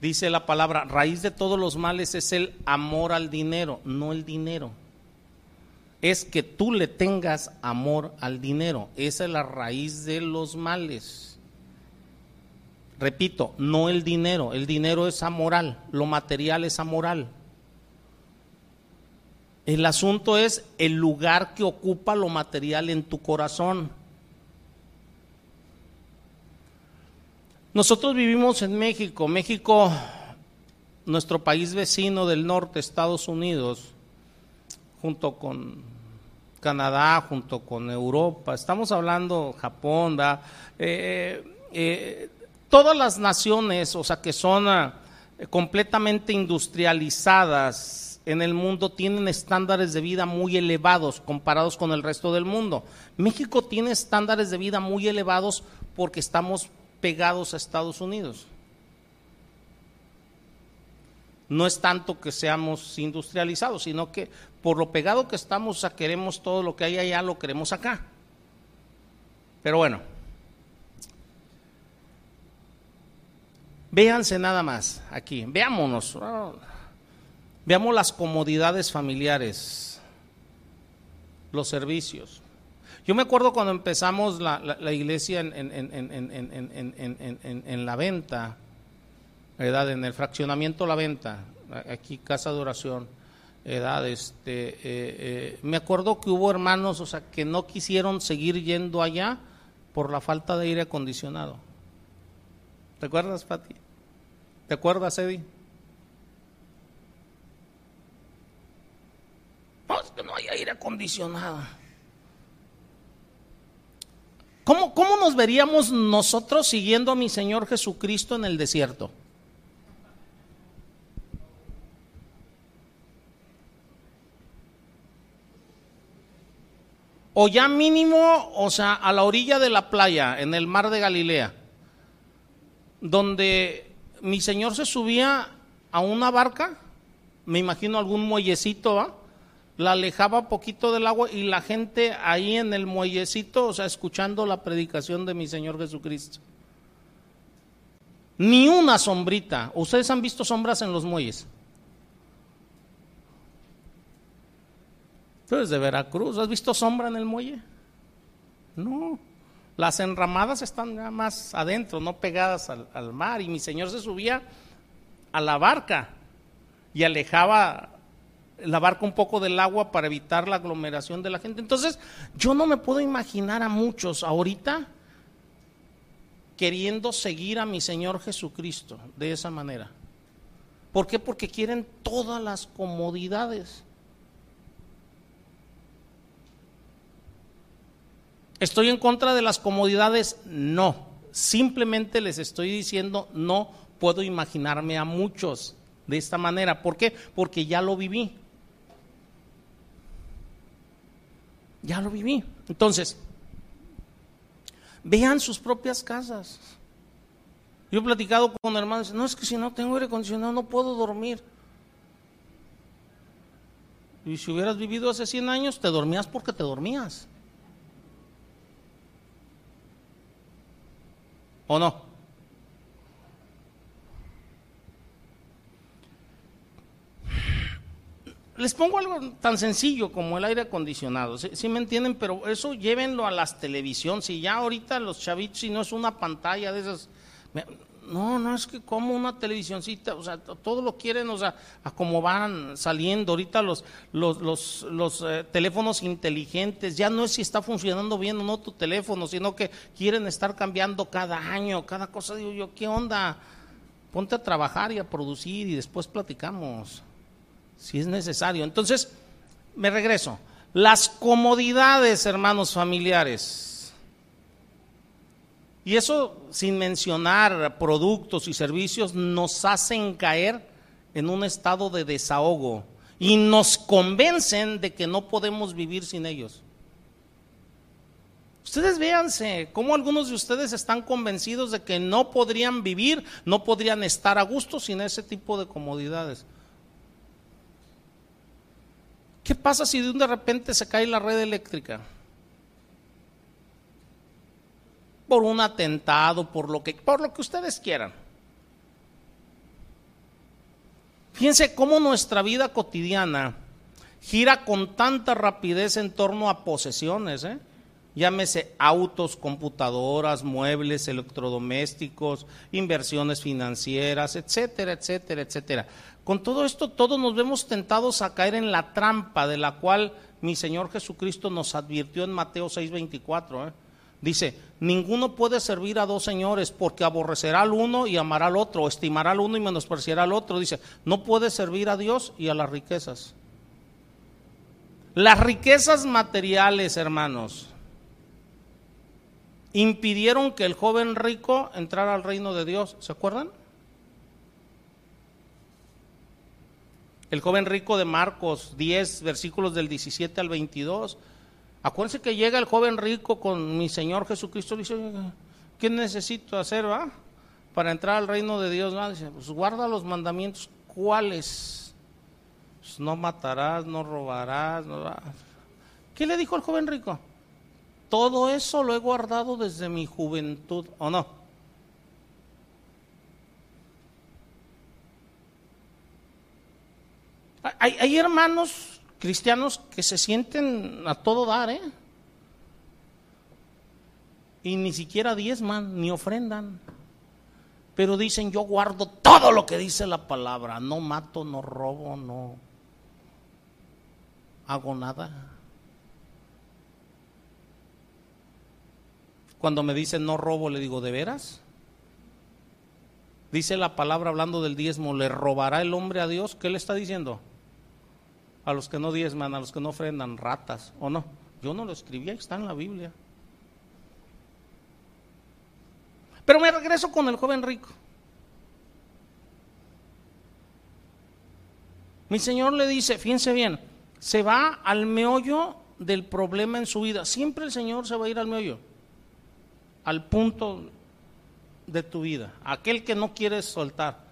Dice la palabra, raíz de todos los males es el amor al dinero, no el dinero. Es que tú le tengas amor al dinero. Esa es la raíz de los males. Repito, no el dinero. El dinero es amoral, lo material es amoral. El asunto es el lugar que ocupa lo material en tu corazón. Nosotros vivimos en México. México, nuestro país vecino del norte, Estados Unidos, junto con Canadá, junto con Europa, estamos hablando Japón, eh, eh, todas las naciones, o sea, que son ah, completamente industrializadas en el mundo, tienen estándares de vida muy elevados comparados con el resto del mundo. México tiene estándares de vida muy elevados porque estamos pegados a Estados Unidos. No es tanto que seamos industrializados, sino que por lo pegado que estamos, queremos todo lo que hay allá, lo queremos acá. Pero bueno, véanse nada más aquí, veámonos, veamos las comodidades familiares, los servicios. Yo me acuerdo cuando empezamos la, iglesia en, la venta, ¿verdad? en el fraccionamiento La Venta, aquí casa de oración, edad, este, eh, eh, me acuerdo que hubo hermanos, o sea, que no quisieron seguir yendo allá por la falta de aire acondicionado. ¿Te acuerdas, Pati? ¿Te acuerdas, Eddie? No, no hay aire acondicionado. ¿Cómo, nos veríamos nosotros siguiendo a mi Señor Jesucristo en el desierto? O ya mínimo, o sea, a la orilla de la playa, en el mar de Galilea, donde mi Señor se subía a una barca, me imagino algún muellecito, ¿va? La alejaba poquito del agua y la gente ahí en el muellecito, o sea, escuchando la predicación de mi Señor Jesucristo. Ni una sombrita. ¿Ustedes han visto sombras en los muelles? Tú de Veracruz, ¿has visto sombra en el muelle? No. Las enramadas están ya más adentro, no pegadas al, al mar. Y mi Señor se subía a la barca y alejaba la barca un poco del agua para evitar la aglomeración de la gente. Entonces, yo no me puedo imaginar a muchos ahorita queriendo seguir a mi Señor Jesucristo de esa manera. ¿Por qué? Porque quieren todas las comodidades. ¿Estoy en contra de las comodidades? No. Simplemente les estoy diciendo, no puedo imaginarme a muchos de esta manera. ¿Por qué? Porque ya lo viví. Ya lo viví. Entonces, vean sus propias casas. Yo he platicado con hermanos, no es que si no tengo aire acondicionado no puedo dormir. Y si hubieras vivido hace 100 años, te dormías porque te dormías. ¿O no? Les pongo algo tan sencillo como el aire acondicionado, ¿sí, me entienden? Pero eso llévenlo a las televisión, si ya ahorita los chavitos, si no es una pantalla de esas, no, no es que como una televisioncita, o sea, todo lo quieren, o sea, a como van saliendo ahorita los, los, los, los eh, teléfonos inteligentes, ya no es si está funcionando bien o no tu teléfono, sino que quieren estar cambiando cada año, cada cosa, digo yo, ¿qué onda? Ponte a trabajar y a producir y después platicamos si es necesario. Entonces, me regreso. Las comodidades, hermanos familiares. Y eso sin mencionar productos y servicios nos hacen caer en un estado de desahogo y nos convencen de que no podemos vivir sin ellos. Ustedes véanse cómo algunos de ustedes están convencidos de que no podrían vivir, no podrían estar a gusto sin ese tipo de comodidades. ¿Qué pasa si de un de repente se cae la red eléctrica? Por un atentado, por lo que, por lo que ustedes quieran. Fíjense cómo nuestra vida cotidiana gira con tanta rapidez en torno a posesiones, ¿eh? Llámese autos, computadoras, muebles, electrodomésticos, inversiones financieras, etcétera, etcétera, etcétera. Con todo esto, todos nos vemos tentados a caer en la trampa de la cual mi Señor Jesucristo nos advirtió en Mateo 6:24. ¿eh? Dice, ninguno puede servir a dos señores porque aborrecerá al uno y amará al otro, estimará al uno y menospreciará al otro. Dice, no puede servir a Dios y a las riquezas. Las riquezas materiales, hermanos, impidieron que el joven rico entrara al reino de Dios. ¿Se acuerdan? El joven rico de Marcos 10, versículos del 17 al 22. Acuérdense que llega el joven rico con mi Señor Jesucristo. Dice, ¿qué necesito hacer, va? Para entrar al reino de Dios, Dice, pues guarda los mandamientos. ¿Cuáles? Pues no matarás, no robarás. No... ¿Qué le dijo el joven rico? Todo eso lo he guardado desde mi juventud, ¿o no? Hay, hermanos cristianos que se sienten a todo dar, ¿eh? Y ni siquiera diezman, ni ofrendan. Pero dicen, yo guardo todo lo que dice la palabra. No mato, no robo, no hago nada. Cuando me dicen no robo, le digo, ¿de veras? Dice la palabra hablando del diezmo, ¿le robará el hombre a Dios? ¿Qué le está diciendo? A los que no diezman, a los que no ofrendan, ratas, ¿o no? Yo no lo escribí, está en la Biblia. Pero me regreso con el joven rico. Mi Señor le dice, fíjense bien, se va al meollo del problema en su vida. Siempre el Señor se va a ir al meollo al punto de tu vida, aquel que no quieres soltar.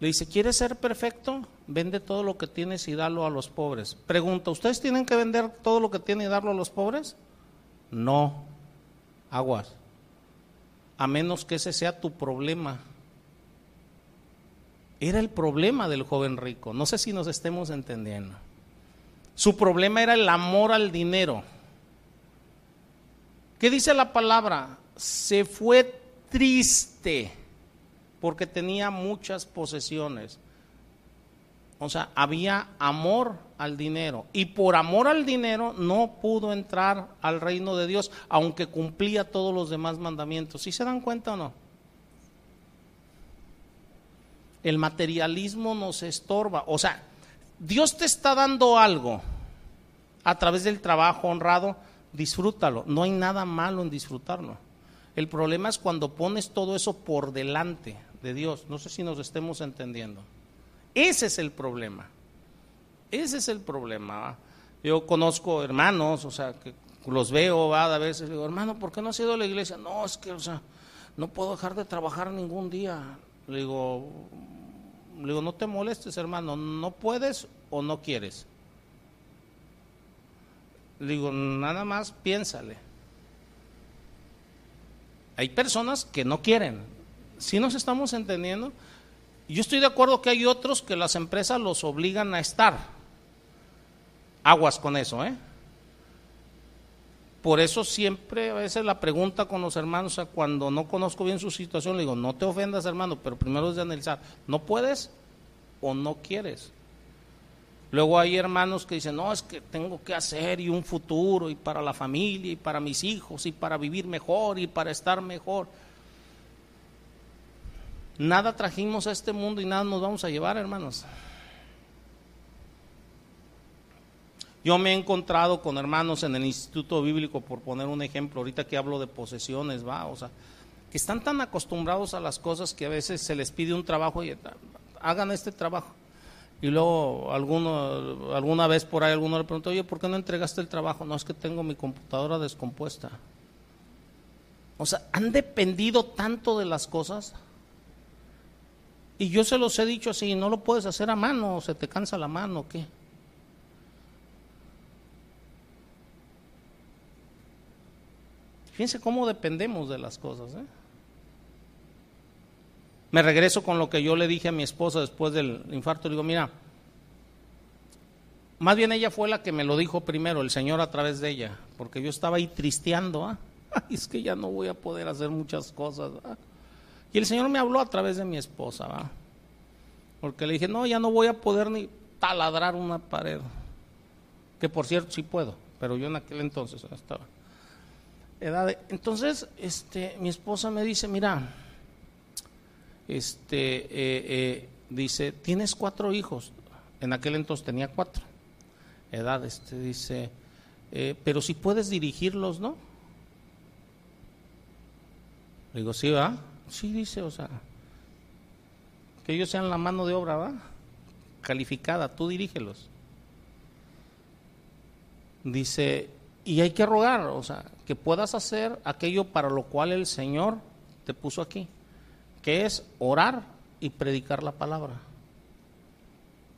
Le dice, ¿quieres ser perfecto? Vende todo lo que tienes y dalo a los pobres. Pregunta, ¿ustedes tienen que vender todo lo que tienen y darlo a los pobres? No, aguas. A menos que ese sea tu problema. Era el problema del joven rico. No sé si nos estemos entendiendo. Su problema era el amor al dinero. ¿Qué dice la palabra? Se fue triste porque tenía muchas posesiones. O sea, había amor al dinero. Y por amor al dinero no pudo entrar al reino de Dios, aunque cumplía todos los demás mandamientos. ¿Sí se dan cuenta o no? El materialismo nos estorba. O sea, Dios te está dando algo a través del trabajo honrado disfrútalo. No hay nada malo en disfrutarlo. El problema es cuando pones todo eso por delante de Dios. No sé si nos estemos entendiendo. Ese es el problema. Ese es el problema. Yo conozco hermanos, o sea, que los veo, a veces digo, hermano, ¿por qué no has ido a la iglesia? No, es que, o sea, no puedo dejar de trabajar ningún día. Le digo, le digo, no te molestes, hermano, no puedes o no quieres. Le digo, nada más piénsale. hay personas que no quieren. Si nos estamos entendiendo, yo estoy de acuerdo que hay otros que las empresas los obligan a estar. Aguas con eso, ¿eh? Por eso siempre a veces la pregunta con los hermanos, cuando no conozco bien su situación, le digo, no te ofendas hermano, pero primero es de analizar, ¿no puedes o no quieres? Luego hay hermanos que dicen, no, es que tengo que hacer y un futuro y para la familia y para mis hijos y para vivir mejor y para estar mejor. Nada trajimos a este mundo y nada nos vamos a llevar, hermanos. Yo me he encontrado con hermanos en el Instituto Bíblico, por poner un ejemplo, ahorita que hablo de posesiones, va, o sea, que están tan acostumbrados a las cosas que a veces se les pide un trabajo y hagan este trabajo. Y luego alguno, alguna vez por ahí alguno le preguntó, oye, ¿por qué no entregaste el trabajo? No, es que tengo mi computadora descompuesta. O sea, han dependido tanto de las cosas. Y yo se los he dicho así, no lo puedes hacer a mano, se te cansa la mano, ¿qué? Fíjense cómo dependemos de las cosas. ¿eh? Me regreso con lo que yo le dije a mi esposa después del infarto. Le digo, mira, más bien ella fue la que me lo dijo primero, el Señor a través de ella, porque yo estaba ahí tristeando. ¿ah? es que ya no voy a poder hacer muchas cosas. Y el Señor me habló a través de mi esposa, ¿va? porque le dije, no, ya no voy a poder ni taladrar una pared. Que por cierto sí puedo, pero yo en aquel entonces estaba edad. Entonces, este, mi esposa me dice, mira, este, eh, eh, dice, tienes cuatro hijos. En aquel entonces tenía cuatro. Edad, este, dice, eh, pero si puedes dirigirlos, ¿no? Le digo, sí, va. Sí, dice, o sea, que ellos sean la mano de obra, ¿va? Calificada, tú dirígelos. Dice, y hay que rogar, o sea, que puedas hacer aquello para lo cual el Señor te puso aquí, que es orar y predicar la palabra.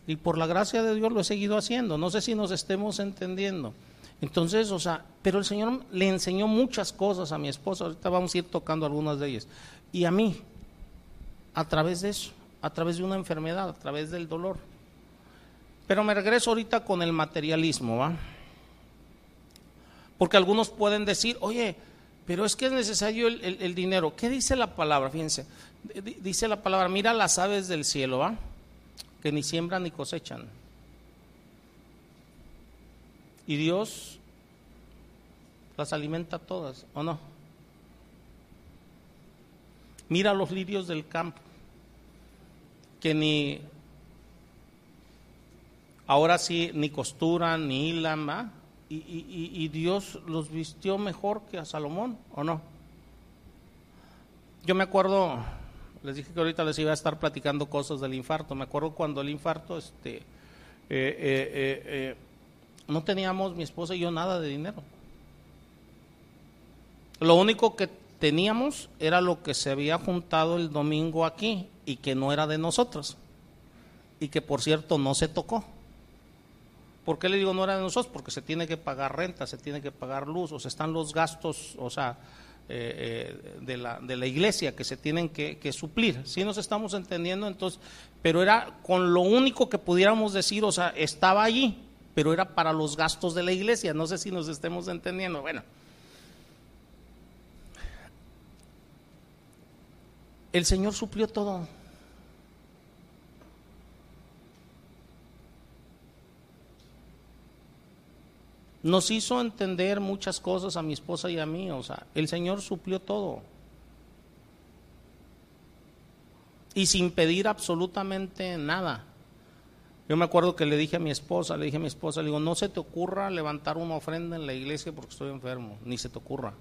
Y por la gracia de Dios lo he seguido haciendo. No sé si nos estemos entendiendo. Entonces, o sea, pero el Señor le enseñó muchas cosas a mi esposa. Ahorita vamos a ir tocando algunas de ellas. Y a mí, a través de eso, a través de una enfermedad, a través del dolor. Pero me regreso ahorita con el materialismo, ¿va? Porque algunos pueden decir, oye, pero es que es necesario el, dinero. ¿Qué dice la palabra? Fíjense, dice la palabra, mira las aves del cielo, ¿va? Que ni siembran ni cosechan. Y Dios las alimenta todas, ¿o no? Mira los lirios del campo, que ni, ahora sí, ni costuran, ni hilan, ¿va? y, Dios los vistió mejor que a Salomón, ¿o no? Yo me acuerdo, les dije que ahorita les iba a estar platicando cosas del infarto. Me acuerdo cuando el infarto, este, eh, eh, eh, no teníamos mi esposa y yo nada de dinero. Lo único que teníamos era lo que se había juntado el domingo aquí y que no era de nosotros. Y que por cierto no se tocó. ¿Por qué le digo no era de nosotros? Porque se tiene que pagar renta, se tiene que pagar luz, o sea, están los gastos, o sea, eh, eh, de, la, de la iglesia que se tienen que, suplir. Si nos estamos entendiendo, entonces, pero era con lo único que pudiéramos decir, o sea, estaba allí, pero era para los gastos de la iglesia. No sé si nos estemos entendiendo. Bueno. El Señor suplió todo. Nos hizo entender muchas cosas a mi esposa y a mí, o sea, el Señor suplió todo. Y sin pedir absolutamente nada. Yo me acuerdo que le dije a mi esposa, le dije a mi esposa, le digo, no se te ocurra levantar una ofrenda en la iglesia porque estoy enfermo, ni se te ocurra.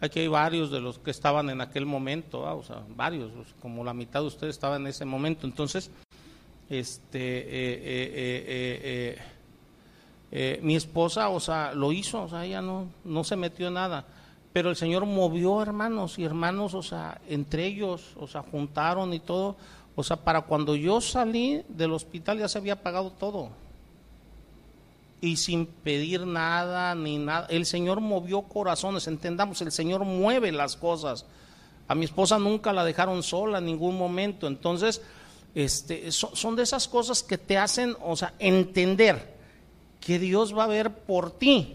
Aquí hay varios de los que estaban en aquel momento, o sea, varios, como la mitad de ustedes estaban en ese momento. Entonces, este, eh, eh, eh, eh, mi esposa, o sea, lo hizo, o sea, ella no, no se metió en nada. Pero el Señor movió hermanos y hermanos, o sea, entre ellos, o sea, juntaron y todo. O sea, para cuando yo salí del hospital ya se había pagado todo. y sin pedir nada ni nada. El Señor movió corazones, entendamos, el Señor mueve las cosas. A mi esposa nunca la dejaron sola en ningún momento. Entonces, este, son, de esas cosas que te hacen, o sea, entender que Dios va a ver por ti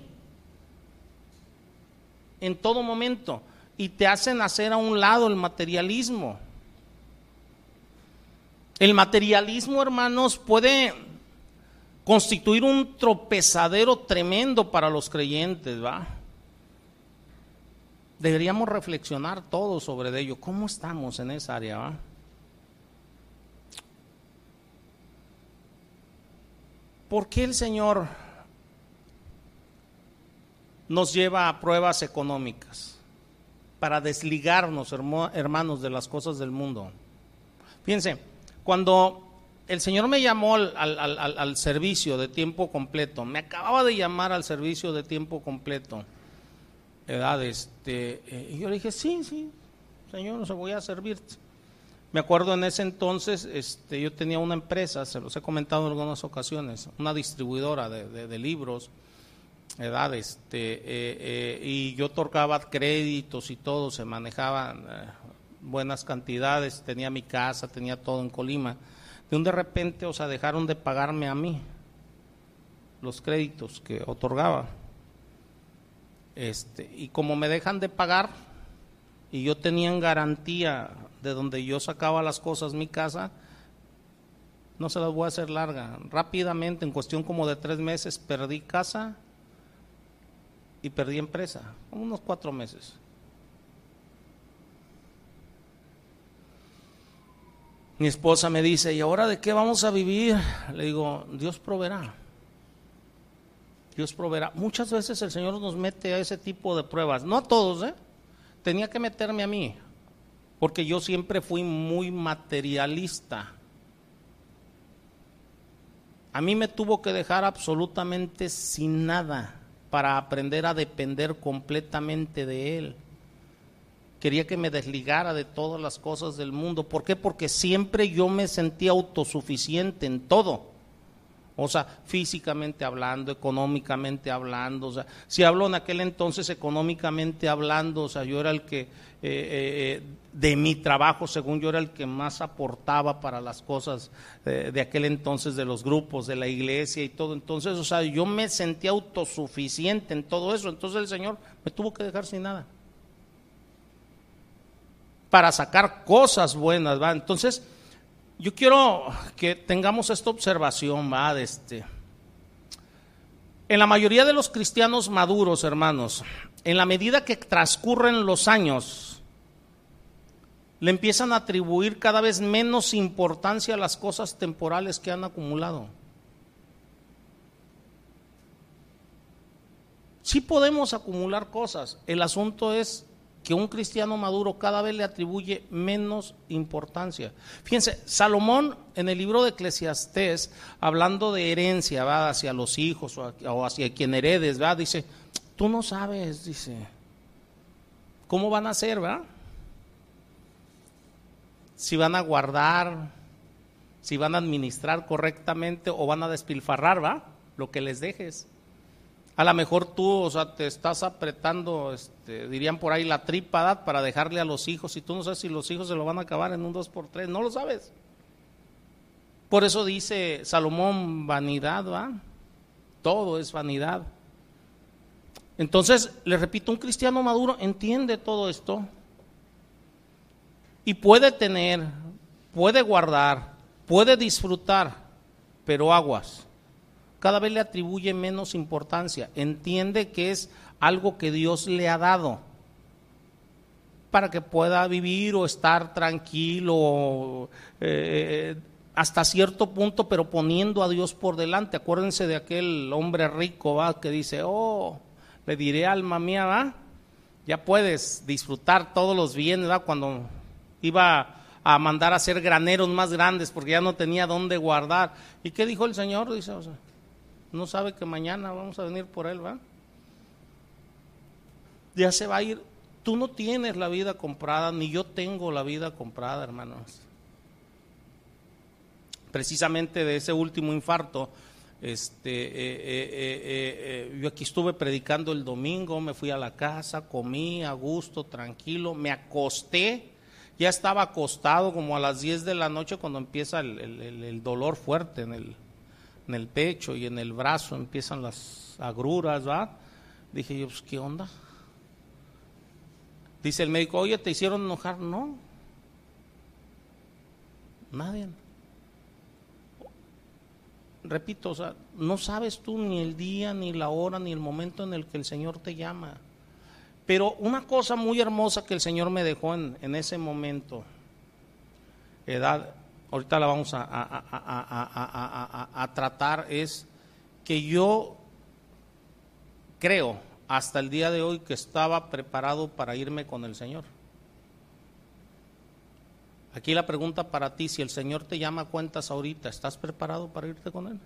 en todo momento y te hacen hacer a un lado el materialismo. El materialismo, hermanos, puede constituir un tropezadero tremendo para los creyentes, ¿va? Deberíamos reflexionar todos sobre ello. ¿Cómo estamos en esa área, va? ¿Por qué el Señor nos lleva a pruebas económicas? Para desligarnos, hermanos, de las cosas del mundo. Fíjense, cuando el Señor me llamó al, servicio de tiempo completo, me acababa de llamar al servicio de tiempo completo, ¿verdad? Este, eh, y yo le dije, sí, sí, Señor, se voy a servirte. Me acuerdo en ese entonces, este, yo tenía una empresa, se los he comentado en algunas ocasiones, una distribuidora de, libros, edad, este, eh, eh, y yo otorgaba créditos y todo, se manejaban eh, buenas cantidades, tenía mi casa, tenía todo en Colima. De un de repente, o sea, dejaron de pagarme a mí los créditos que otorgaba. Este, y como me dejan de pagar, y yo tenía en garantía de donde yo sacaba las cosas, mi casa, no se las voy a hacer larga. Rápidamente, en cuestión como de tres meses, perdí casa y perdí empresa, unos cuatro meses. Mi esposa me dice, ¿y ahora de qué vamos a vivir? Le digo, Dios proveerá. Dios proveerá. Muchas veces el Señor nos mete a ese tipo de pruebas, no a todos, ¿eh? Tenía que meterme a mí, porque yo siempre fui muy materialista. A mí me tuvo que dejar absolutamente sin nada para aprender a depender completamente de Él. Quería que me desligara de todas las cosas del mundo. ¿Por qué? Porque siempre yo me sentía autosuficiente en todo. O sea, físicamente hablando, económicamente hablando. O sea, si hablo en aquel entonces económicamente hablando, o sea, yo era el que, eh, eh, eh, de mi trabajo, según yo era el que más aportaba para las cosas de aquel entonces, de los grupos, de la iglesia y todo. Entonces, o sea, yo me sentía autosuficiente en todo eso. Entonces el Señor me tuvo que dejar sin nada. Para sacar cosas buenas, ¿va? Entonces, yo quiero que tengamos esta observación, ¿va? Este. En la mayoría de los cristianos maduros, hermanos, en la medida que transcurren los años, le empiezan a atribuir cada vez menos importancia a las cosas temporales que han acumulado. Sí podemos acumular cosas, el asunto es que un cristiano maduro cada vez le atribuye menos importancia. Fíjense, Salomón en el libro de Eclesiastés, hablando de herencia, va hacia los hijos o, hacia quien heredes, va, dice, tú no sabes, dice, cómo van a ser, va. Si van a guardar, si van a administrar correctamente o van a despilfarrar, va, lo que les dejes. A lo mejor tú, o sea, te estás apretando, este, dirían por ahí, la tripa para dejarle a los hijos y tú no sabes si los hijos se lo van a acabar en un 2 por 3 no lo sabes. Por eso dice Salomón, vanidad, ¿va? Todo es vanidad. Entonces, le repito, un cristiano maduro entiende todo esto y puede tener, puede guardar, puede disfrutar, pero aguas cada vez le atribuye menos importancia. Entiende que es algo que Dios le ha dado para que pueda vivir o estar tranquilo eh, hasta cierto punto, pero poniendo a Dios por delante. Acuérdense de aquel hombre rico ¿va? que dice, oh, le diré alma mía, ya puedes disfrutar todos los bienes, ¿va? cuando iba a mandar a hacer graneros más grandes porque ya no tenía dónde guardar. ¿Y qué dijo el Señor? Dice, o sea, no sabe que mañana vamos a venir por él, ¿va? Ya se va a ir. Tú no tienes la vida comprada, ni yo tengo la vida comprada, hermanos. Precisamente de ese último infarto Este, eh, eh, eh, yo aquí estuve predicando el domingo, me fui a la casa, comí a gusto, tranquilo, me acosté, ya estaba acostado como a las 10 de la noche cuando empieza el, dolor fuerte en el, pecho y en el brazo, empiezan las agruras. Dije yo, pues, ¿qué onda? Dice el médico, oye, ¿te hicieron enojar? No, nadie repito, o sea, no sabes tú ni el día, ni la hora, ni el momento en el que el Señor te llama. Pero una cosa muy hermosa que el Señor me dejó en, ese momento, edad, ahorita la vamos a, a, tratar, es que yo creo hasta el día de hoy que estaba preparado para irme con el Señor. Aquí la pregunta para ti, si el Señor te llama cuentas ahorita, ¿estás preparado para irte con Él?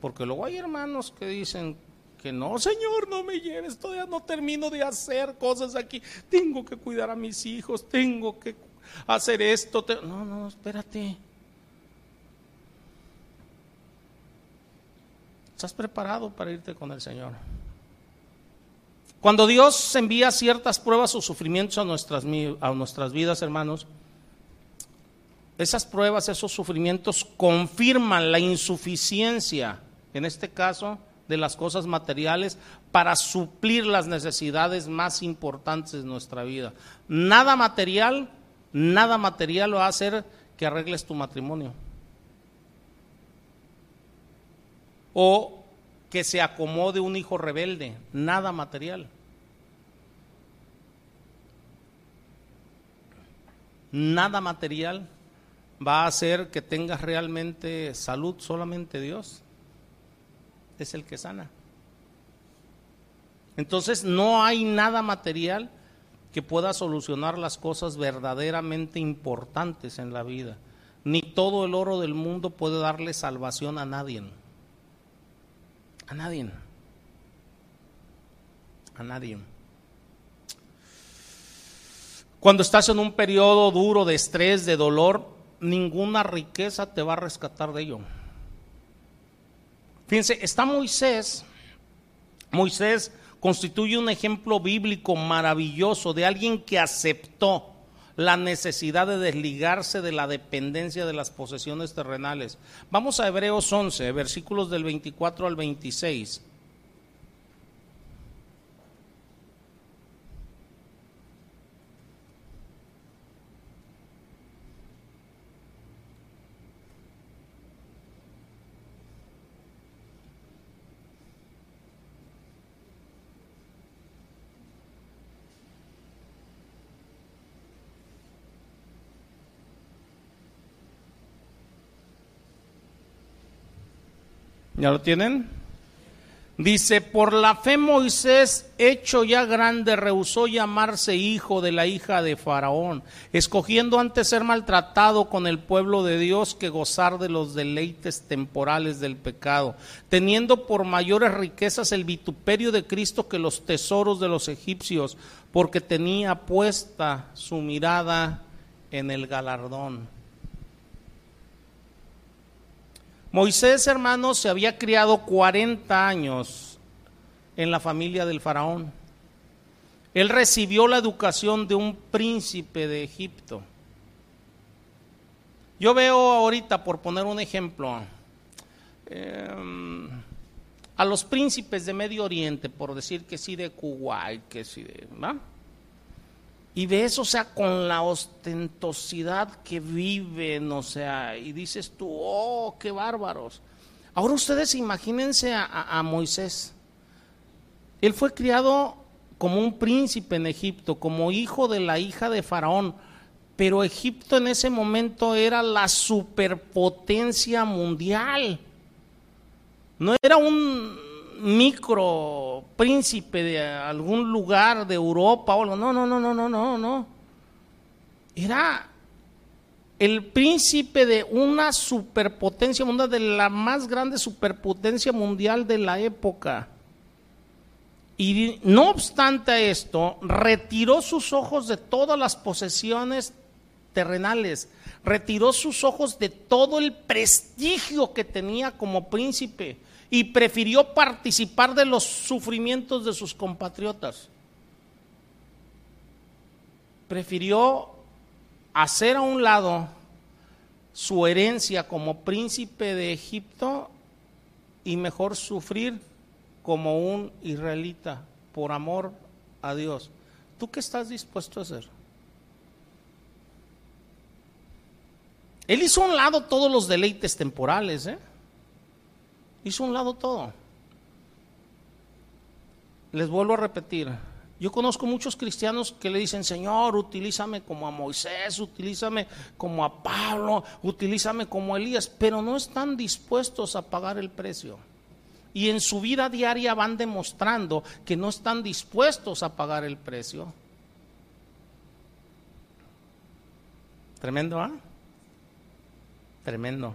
Porque luego hay hermanos que dicen que no, Señor, no me lleves, todavía no termino de hacer cosas aquí, tengo que cuidar a mis hijos, tengo que hacer esto. No, no, espérate. ¿Estás preparado para irte con el Señor? Cuando Dios envía ciertas pruebas o sufrimientos a nuestras, a nuestras vidas, hermanos, esas pruebas, esos sufrimientos confirman la insuficiencia, en este caso, de las cosas materiales para suplir las necesidades más importantes de nuestra vida. Nada material, nada material va a hacer que arregles tu matrimonio. O que se acomode un hijo rebelde, nada material. Nada material va a hacer que tengas realmente salud solamente Dios. Es el que sana. Entonces no hay nada material que pueda solucionar las cosas verdaderamente importantes en la vida. Ni todo el oro del mundo puede darle salvación a nadie. A nadie. A nadie. Cuando estás en un periodo duro de estrés, de dolor, ninguna riqueza te va a rescatar de ello. Fíjense, está Moisés. Moisés constituye un ejemplo bíblico maravilloso de alguien que aceptó la necesidad de desligarse de la dependencia de las posesiones terrenales. Vamos a Hebreos 11, versículos del 24 al 26. ¿Ya lo tienen? Dice, por la fe Moisés, hecho ya grande, rehusó llamarse hijo de la hija de Faraón, escogiendo antes ser maltratado con el pueblo de Dios que gozar de los deleites temporales del pecado, teniendo por mayores riquezas el vituperio de Cristo que los tesoros de los egipcios, porque tenía puesta su mirada en el galardón. Moisés, hermanos, se había criado 40 años en la familia del faraón. Él recibió la educación de un príncipe de Egipto. Yo veo ahorita, por poner un ejemplo, em, a los príncipes de Medio Oriente, por decir que sí de Kuwait, que sí de... Y ves, o sea, con la ostentosidad que viven, o sea, y dices tú, oh, qué bárbaros. Ahora ustedes imagínense a, Moisés. Él fue criado como un príncipe en Egipto, como hijo de la hija de Faraón, pero Egipto en ese momento era la superpotencia mundial. No era un micro príncipe de algún lugar de Europa o. No, no, no, no, no, no, no. Era el príncipe de una superpotencia mundial, de la más grande superpotencia mundial de la época. Y no obstante esto, retiró sus ojos de todas las posesiones terrenales, retiró sus ojos de todo el prestigio que tenía como príncipe y prefirió participar de los sufrimientos de sus compatriotas. Prefirió hacer a un lado su herencia como príncipe de Egipto y mejor sufrir como un israelita por amor a Dios. ¿Tú qué estás dispuesto a hacer? Él hizo a un lado todos los deleites temporales, ¿eh? Hizo un lado todo. Les vuelvo a repetir, yo conozco muchos cristianos que le dicen, Señor, utilízame como a Moisés, utilízame como a Pablo, utilízame como a Elías, pero no están dispuestos a pagar el precio. Y en su vida diaria van demostrando que no están dispuestos a pagar el precio. Tremendo, ¿ah? Tremendo.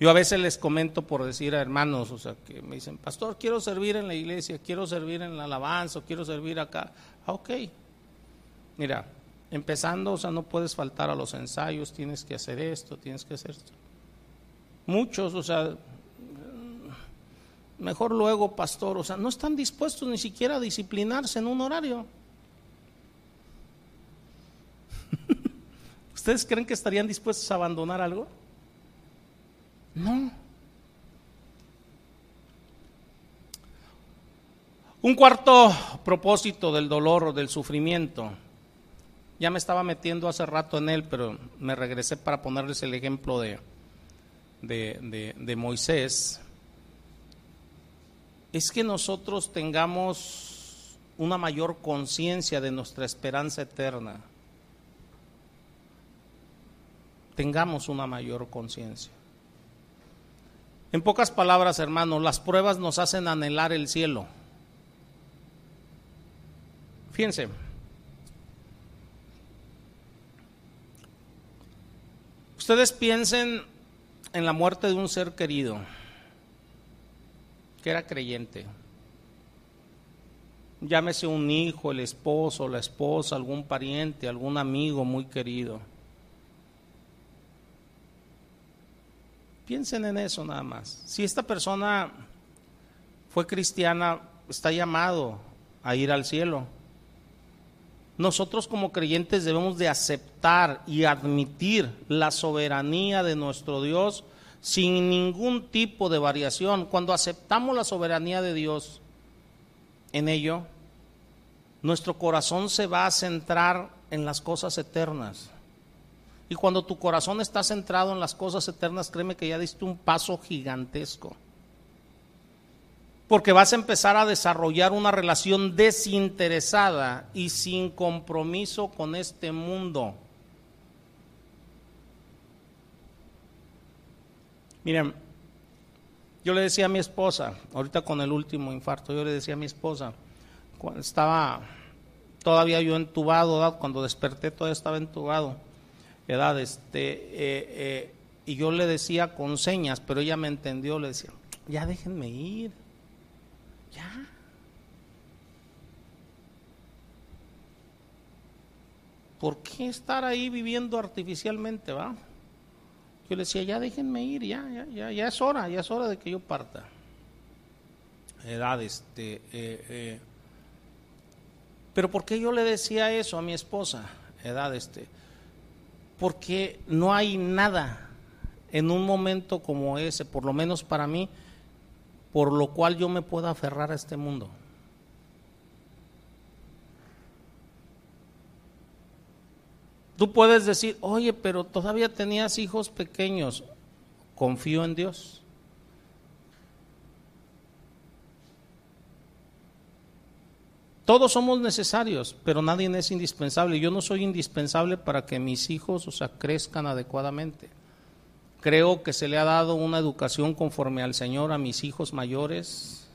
Yo a veces les comento por decir a hermanos, o sea, que me dicen, pastor, quiero servir en la iglesia, quiero servir en la alabanza, quiero servir acá. Ah, ok. Mira, empezando, o sea, no puedes faltar a los ensayos, tienes que hacer esto, tienes que hacer esto. Muchos, o sea, mejor luego, pastor, o sea, no están dispuestos ni siquiera a disciplinarse en un horario. ¿Ustedes creen que estarían dispuestos a abandonar algo? No. Un cuarto propósito del dolor o del sufrimiento. Ya me estaba metiendo hace rato en él, pero me regresé para ponerles el ejemplo de, de, de Moisés. Es que nosotros tengamos una mayor conciencia de nuestra esperanza eterna. Tengamos una mayor conciencia. En pocas palabras, hermanos, las pruebas nos hacen anhelar el cielo. Fíjense. Ustedes piensen en la muerte de un ser querido que era creyente. Llámese un hijo, el esposo, la esposa, algún pariente, algún amigo muy querido. Piensen en eso nada más. Si esta persona fue cristiana, está llamado a ir al cielo. Nosotros como creyentes debemos de aceptar y admitir la soberanía de nuestro Dios sin ningún tipo de variación. Cuando aceptamos la soberanía de Dios en ello, nuestro corazón se va a centrar en las cosas eternas. Y cuando tu corazón está centrado en las cosas eternas, créeme que ya diste un paso gigantesco. Porque vas a empezar a desarrollar una relación desinteresada y sin compromiso con este mundo. Miren, yo le decía a mi esposa, ahorita con el último infarto, yo le decía a mi esposa, cuando estaba todavía yo entubado, cuando desperté todavía estaba entubado edad, este, eh, eh, y yo le decía con señas, pero ella me entendió, le decía, ya déjenme ir, ya. ¿Por qué estar ahí viviendo artificialmente, va? Yo le decía, ya déjenme ir, ya, ya, ya, ya es hora, ya es hora de que yo parta. Edad, este, eh, pero ¿por qué yo le decía eso a mi esposa? Edad, este, porque no hay nada en un momento como ese, por lo menos para mí, por lo cual yo me pueda aferrar a este mundo. Tú puedes decir, oye, pero todavía tenías hijos pequeños, confío en Dios. Todos somos necesarios, pero nadie es indispensable. Yo no soy indispensable para que mis hijos, o sea, crezcan adecuadamente. Creo que se le ha dado una educación conforme al Señor a mis hijos mayores.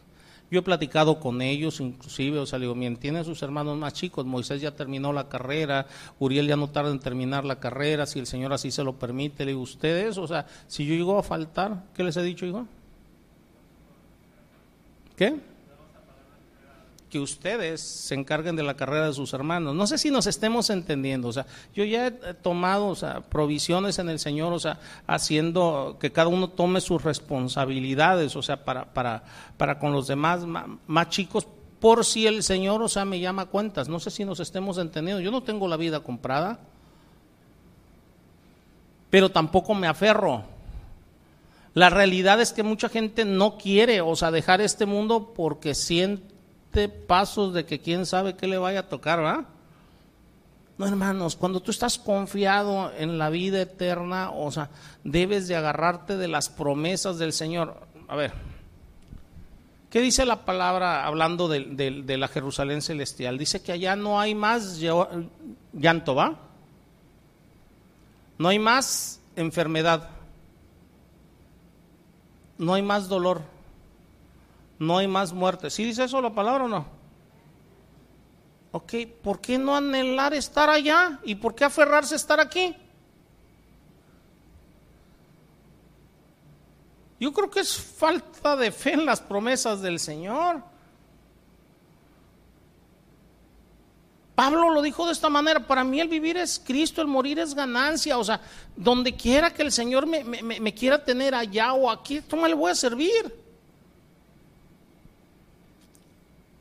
Yo he platicado con ellos, inclusive, o sea, le digo, tienen sus hermanos más chicos, Moisés ya terminó la carrera, Uriel ya no tarda en terminar la carrera, si el Señor así se lo permite, le digo, ustedes, o sea, si yo llego a faltar, ¿qué les he dicho, hijo? ¿Qué? Que ustedes se encarguen de la carrera de sus hermanos. No sé si nos estemos entendiendo, o sea, yo ya he tomado, o sea, provisiones en el Señor, o sea, haciendo que cada uno tome sus responsabilidades, o sea, para, para, para con los demás más, chicos, por si el Señor, o sea, me llama cuentas. No sé si nos estemos entendiendo. Yo no tengo la vida comprada, pero tampoco me aferro. La realidad es que mucha gente no quiere, o sea, dejar este mundo porque siente pasos de que quién sabe qué le vaya a tocar, ¿va? No, hermanos, cuando tú estás confiado en la vida eterna, o sea, debes de agarrarte de las promesas del Señor. A ver, ¿qué dice la palabra hablando de, de la Jerusalén celestial? Dice que allá no hay más llanto, ¿va? No hay más enfermedad no hay más dolor, no hay más muerte. ¿Sí dice eso la palabra o no? Ok, ¿por qué no anhelar estar allá? ¿Y por qué aferrarse a estar aquí? Yo creo que es falta de fe en las promesas del Señor. Pablo lo dijo de esta manera, para mí el vivir es Cristo, el morir es ganancia, o sea, donde quiera que el Señor me, quiera tener allá o aquí, ¿cómo le voy a servir?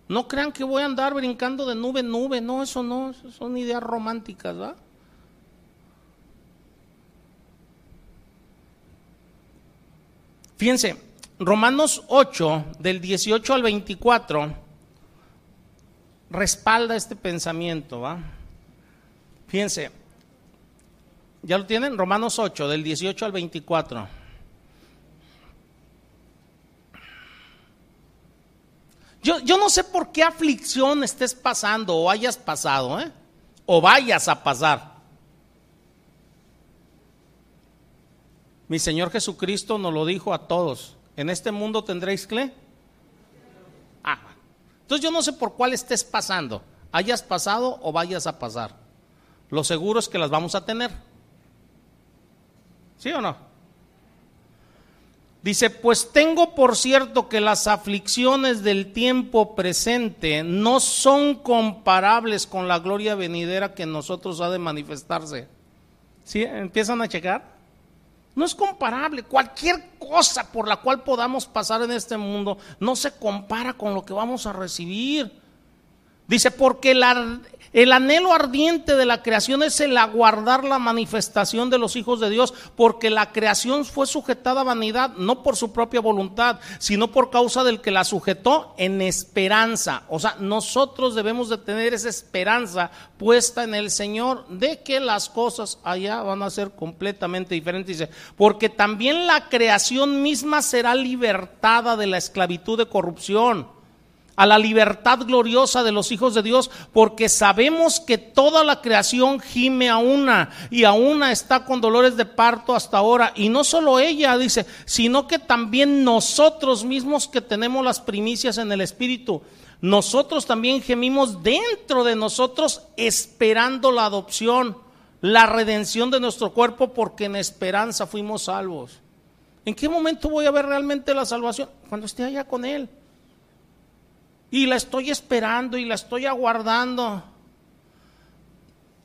No crean que voy a andar brincando de nube en nube, no, eso no, son ideas románticas, ¿va? Fíjense, Romanos 8, del 18 al 24 respalda este pensamiento, ¿va? Fíjense, ¿ya lo tienen? Romanos 8, del 18 al 24. Yo, yo no sé por qué aflicción estés pasando o hayas pasado, ¿eh? O vayas a pasar. Mi Señor Jesucristo nos lo dijo a todos. En este mundo tendréis que entonces yo no sé por cuál estés pasando, hayas pasado o vayas a pasar. Lo seguro es que las vamos a tener. ¿Sí o no? Dice, pues tengo por cierto que las aflicciones del tiempo presente no son comparables con la gloria venidera que en nosotros ha de manifestarse. ¿Sí? ¿Empiezan a checar? No es comparable. Cualquier cosa por la cual podamos pasar en este mundo no se compara con lo que vamos a recibir. Dice, porque la, el anhelo ardiente de la creación es el aguardar la manifestación de los hijos de Dios, porque la creación fue sujetada a vanidad, no por su propia voluntad, sino por causa del que la sujetó en esperanza. O sea, nosotros debemos de tener esa esperanza puesta en el Señor de que las cosas allá van a ser completamente diferentes. Dice, porque también la creación misma será libertada de la esclavitud de corrupción a la libertad gloriosa de los hijos de Dios, porque sabemos que toda la creación gime a una y a una está con dolores de parto hasta ahora. Y no solo ella, dice, sino que también nosotros mismos que tenemos las primicias en el Espíritu, nosotros también gemimos dentro de nosotros esperando la adopción, la redención de nuestro cuerpo, porque en esperanza fuimos salvos. ¿En qué momento voy a ver realmente la salvación? Cuando esté allá con Él. Y la estoy esperando y la estoy aguardando.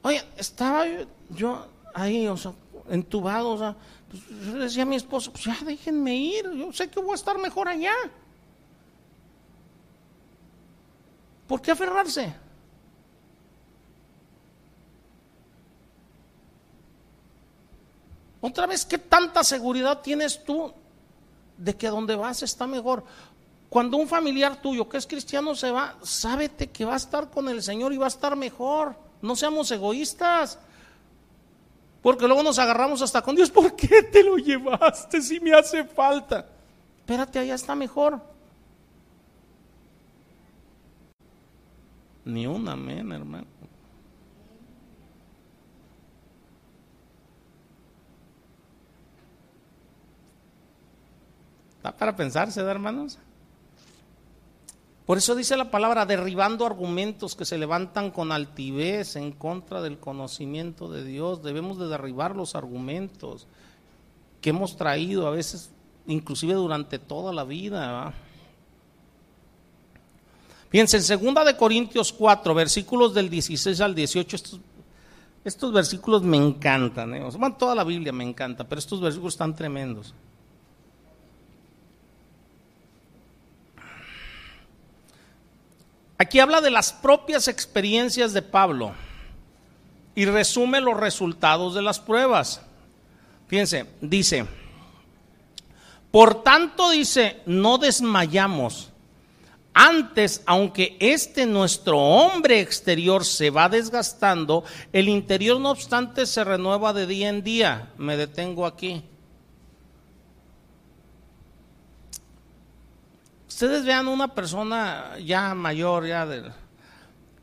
Oye, estaba yo, ahí, o sea, entubado, o sea, pues, yo decía a mi esposo, pues ya déjenme ir, yo sé que voy a estar mejor allá. ¿Por qué aferrarse? Otra vez, ¿qué tanta seguridad tienes tú de que donde vas está mejor? Cuando un familiar tuyo que es cristiano se va, sábete que va a estar con el Señor y va a estar mejor. No seamos egoístas. Porque luego nos agarramos hasta con Dios. ¿Por qué te lo llevaste si me hace falta? Espérate, allá está mejor. Ni un amén, hermano. ¿Está para pensarse, hermanos? Por eso dice la palabra, derribando argumentos que se levantan con altivez en contra del conocimiento de Dios. Debemos de derribar los argumentos que hemos traído a veces, inclusive durante toda la vida. Fíjense, en segunda de Corintios 4, versículos del 16 al 18, estos, versículos me encantan. ¿eh? toda la Biblia me encanta, pero estos versículos están tremendos. Aquí habla de las propias experiencias de Pablo y resume los resultados de las pruebas. Fíjense, dice, por tanto dice, no desmayamos. Antes, aunque este nuestro hombre exterior se va desgastando, el interior no obstante se renueva de día en día. Me detengo aquí. Ustedes vean una persona ya mayor, ya de,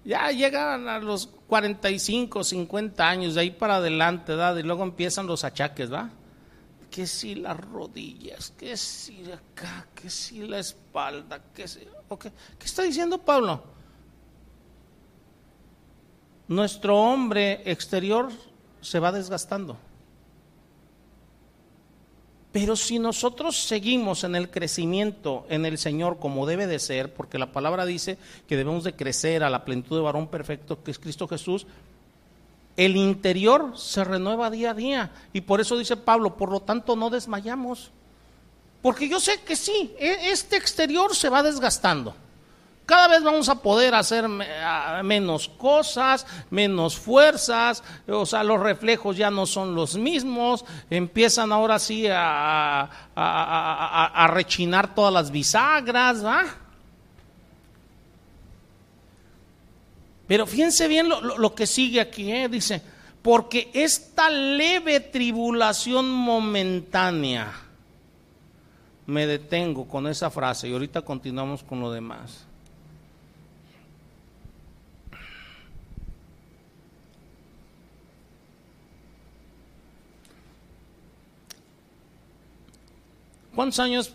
ya llegan a los 45, 50 años, de ahí para adelante, ¿verdad? Y luego empiezan los achaques, ¿va? Que si las rodillas, que si acá, que si la espalda, que si... ¿Qué está diciendo Pablo? Nuestro hombre exterior se va desgastando. Pero si nosotros seguimos en el crecimiento en el Señor como debe de ser, porque la palabra dice que debemos de crecer a la plenitud de varón perfecto que es Cristo Jesús, el interior se renueva día a día. Y por eso dice Pablo, por lo tanto no desmayamos. Porque yo sé que sí, e-, este exterior se va desgastando. Cada vez vamos a poder hacer menos cosas, menos fuerzas, o sea, los reflejos ya no son los mismos, empiezan ahora sí a, rechinar todas las bisagras. Pero fíjense bien lo, que sigue aquí, ¿eh? dice, porque esta leve tribulación momentánea, me detengo con esa frase y ahorita continuamos con lo demás. ¿Cuántos años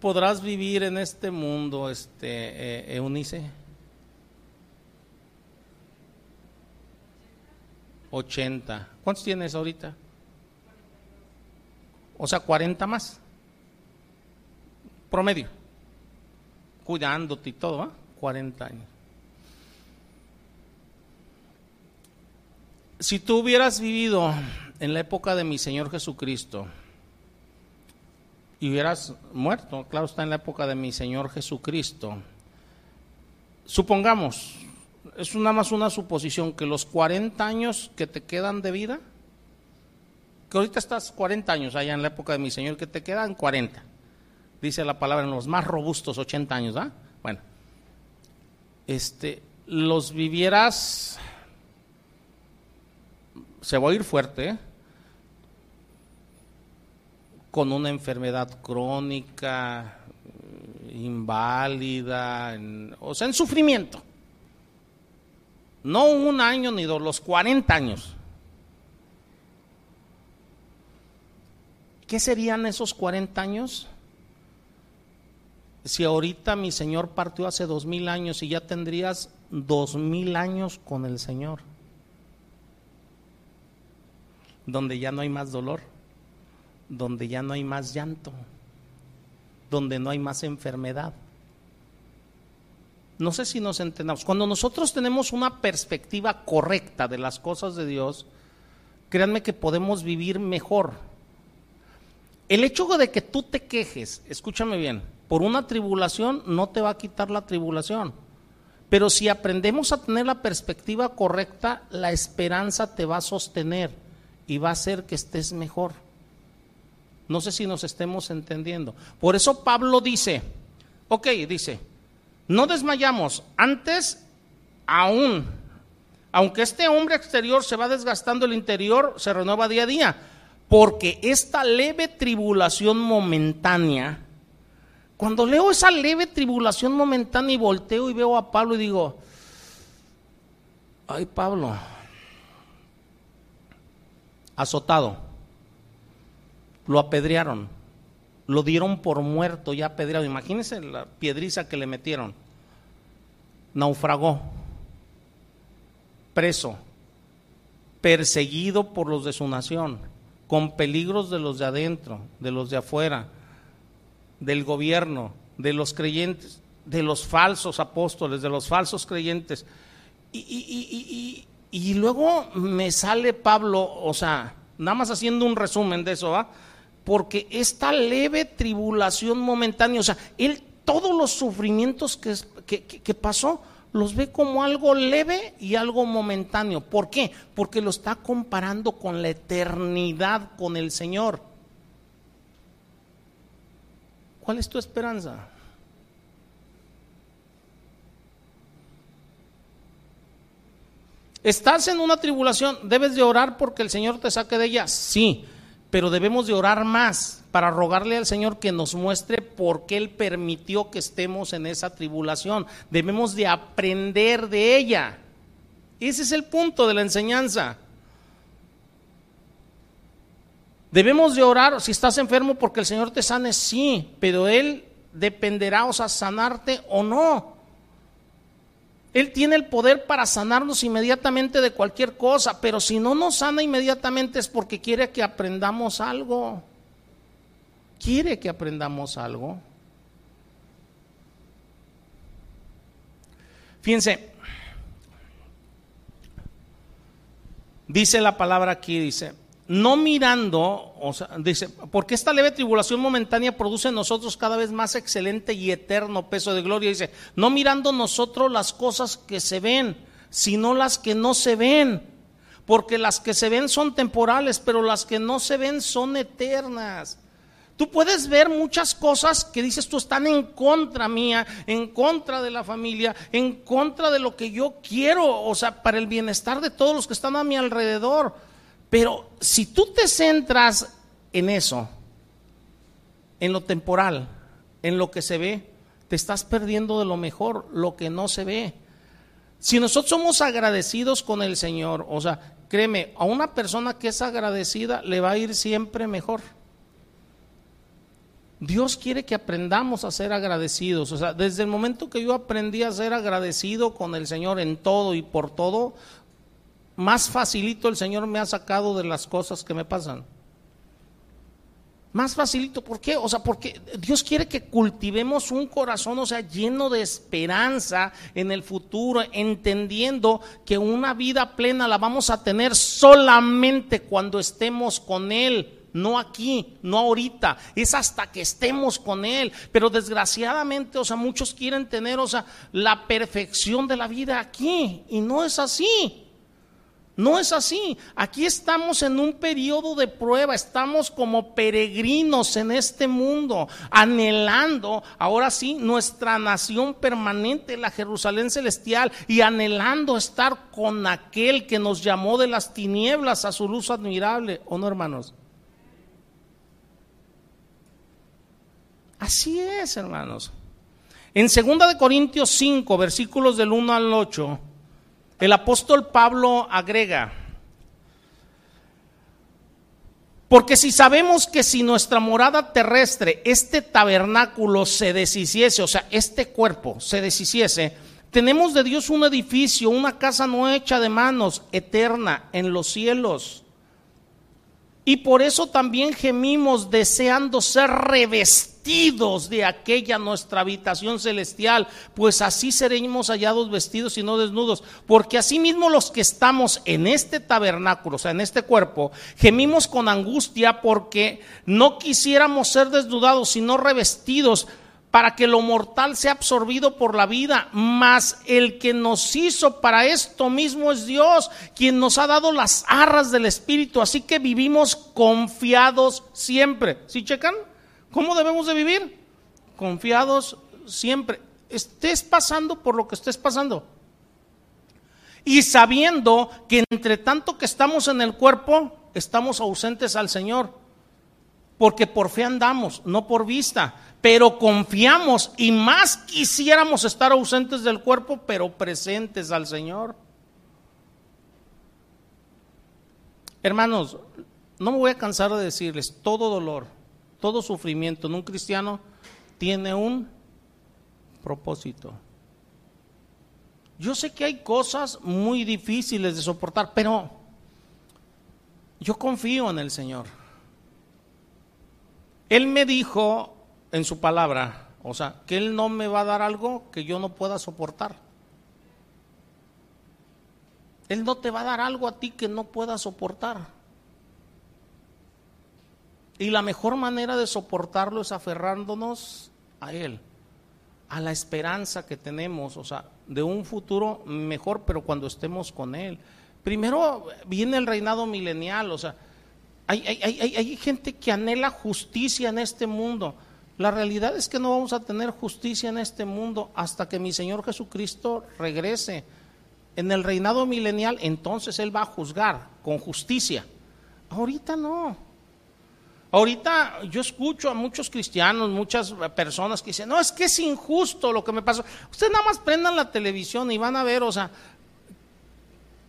podrás vivir en este mundo, este, eh, Eunice? 80. ¿Cuántos tienes ahorita? O sea, 40 más. Promedio. Cuidándote y todo, ¿ah? 40 años. Si tú hubieras vivido en la época de mi Señor Jesucristo, y hubieras muerto, claro está en la época de mi Señor Jesucristo, supongamos, es nada más una suposición, que los 40 años que te quedan de vida, que ahorita estás 40 años allá en la época de mi Señor, que te quedan 40, dice la palabra, en los más robustos 80 años, ¿ah? Bueno, este, los vivieras, se va a ir fuerte, ¿eh? Con una enfermedad crónica, inválida, o sea, en sufrimiento. No un año ni dos, los 40 años. ¿Qué serían esos 40 años? Si ahorita mi Señor partió hace dos mil años y ya tendrías dos mil años con el Señor, donde ya no hay más dolor donde ya no hay más llanto, donde no hay más enfermedad. No sé si nos entendamos. Cuando nosotros tenemos una perspectiva correcta de las cosas de Dios, créanme que podemos vivir mejor. El hecho de que tú te quejes, escúchame bien, por una tribulación no te va a quitar la tribulación. Pero si aprendemos a tener la perspectiva correcta, la esperanza te va a sostener y va a hacer que estés mejor. No sé si nos estemos entendiendo. Por eso Pablo dice, ok, dice, no desmayamos, antes aún, aunque este hombre exterior se va desgastando, el interior se renueva día a día, porque esta leve tribulación momentánea, cuando leo esa leve tribulación momentánea y volteo y veo a Pablo y digo, ay Pablo, azotado lo apedrearon, lo dieron por muerto, ya apedreado. Imagínense la piedriza que le metieron. Naufragó, preso, perseguido por los de su nación, con peligros de los de adentro, de los de afuera, del gobierno, de los creyentes. de los falsos apóstoles, de los falsos creyentes. Y, y, y, luego me sale Pablo, o sea, nada más haciendo un resumen de eso, ¿va? Porque esta leve tribulación momentánea, o sea, él todos los sufrimientos que, que, pasó, los ve como algo leve y algo momentáneo. ¿Por qué? Porque lo está comparando con la eternidad, con el Señor. ¿Cuál es tu esperanza? ¿Estás en una tribulación? ¿Debes de orar porque el Señor te saque de ella? Sí, pero debemos de orar más para rogarle al Señor que nos muestre por qué Él permitió que estemos en esa tribulación. Debemos de aprender de ella. Ese es el punto de la enseñanza. Debemos de orar si estás enfermo porque el Señor te sane, sí, pero Él dependerá, o sanarte o no. Él tiene el poder para sanarnos inmediatamente de cualquier cosa, pero si no nos sana inmediatamente es porque quiere que aprendamos algo. Quiere que aprendamos algo. Fíjense, dice la palabra aquí, dice, no mirando, o sea, dice, porque esta leve tribulación momentánea produce en nosotros cada vez más excelente y eterno peso de gloria. Dice, no mirando nosotros las cosas que se ven, sino las que no se ven. Porque las que se ven son temporales, pero las que no se ven son eternas. Tú puedes ver muchas cosas que dices tú están en contra mía, en contra de la familia, en contra de lo que yo quiero, o sea, para el bienestar de todos los que están a mi alrededor. Pero si tú te centras en eso, en lo temporal, en lo que se ve, te estás perdiendo de lo mejor, lo que no se ve. Si nosotros somos agradecidos con el Señor, o sea, créeme, a una persona que es agradecida le va a ir siempre mejor. Dios quiere que aprendamos a ser agradecidos. O sea, desde el momento que yo aprendí a ser agradecido con el Señor en todo y por todo, más facilito el Señor me ha sacado de las cosas que me pasan. Más facilito, ¿por qué? O sea, porque Dios quiere que cultivemos un corazón, o sea, lleno de esperanza en el futuro, entendiendo que una vida plena la vamos a tener solamente cuando estemos con Él no aquí, no ahorita, es hasta que estemos con Él. Pero desgraciadamente, o sea, muchos quieren tener, o sea, la perfección de la vida aquí y no es así. No es así. Aquí estamos en un periodo de prueba, estamos como peregrinos en este mundo, anhelando, ahora sí, nuestra nación permanente, la Jerusalén celestial, y anhelando estar con aquel que nos llamó de las tinieblas a su luz admirable, ¿o no, hermanos? Así es, hermanos. En 2 de Corintios 5, versículos del 1 al 8, el apóstol Pablo agrega, porque si sabemos que si nuestra morada terrestre, este tabernáculo se deshiciese, o sea, este cuerpo se deshiciese, tenemos de Dios un edificio, una casa no hecha de manos, eterna en los cielos. Y por eso también gemimos deseando ser revestidos de aquella nuestra habitación celestial, pues así seremos hallados vestidos y no desnudos. Porque asimismo los que estamos en este tabernáculo, o sea, en este cuerpo, gemimos con angustia porque no quisiéramos ser desnudados, sino revestidos para que lo mortal sea absorbido por la vida, mas el que nos hizo para esto mismo es Dios, quien nos ha dado las arras del Espíritu, así que vivimos confiados siempre. ¿Sí checan? ¿Cómo debemos de vivir? Confiados siempre. Estés pasando por lo que estés pasando. Y sabiendo que entre tanto que estamos en el cuerpo, estamos ausentes al Señor. Porque por fe andamos, no por vista pero confiamos y más quisiéramos estar ausentes del cuerpo, pero presentes al Señor. Hermanos, no me voy a cansar de decirles, todo dolor, todo sufrimiento en un cristiano tiene un propósito. Yo sé que hay cosas muy difíciles de soportar, pero yo confío en el Señor. Él me dijo en su palabra, O sea, que Él no me va a dar algo que yo no pueda soportar. Él no te va a dar algo a ti que no puedas soportar. Y la mejor manera de soportarlo es aferrándonos a Él, a la esperanza que tenemos, o sea, de un futuro mejor, pero cuando estemos con Él. Primero viene el reinado milenial, o sea, hay, hay, gente que anhela justicia en este mundo. La realidad es que no vamos a tener justicia en este mundo hasta que mi Señor Jesucristo regrese. En el reinado milenial, entonces Él va a juzgar con justicia. Ahorita no. Ahorita yo escucho a muchos cristianos, muchas personas que dicen, no, es que es injusto lo que me pasó. Ustedes nada más prendan la televisión y van a ver, o sea,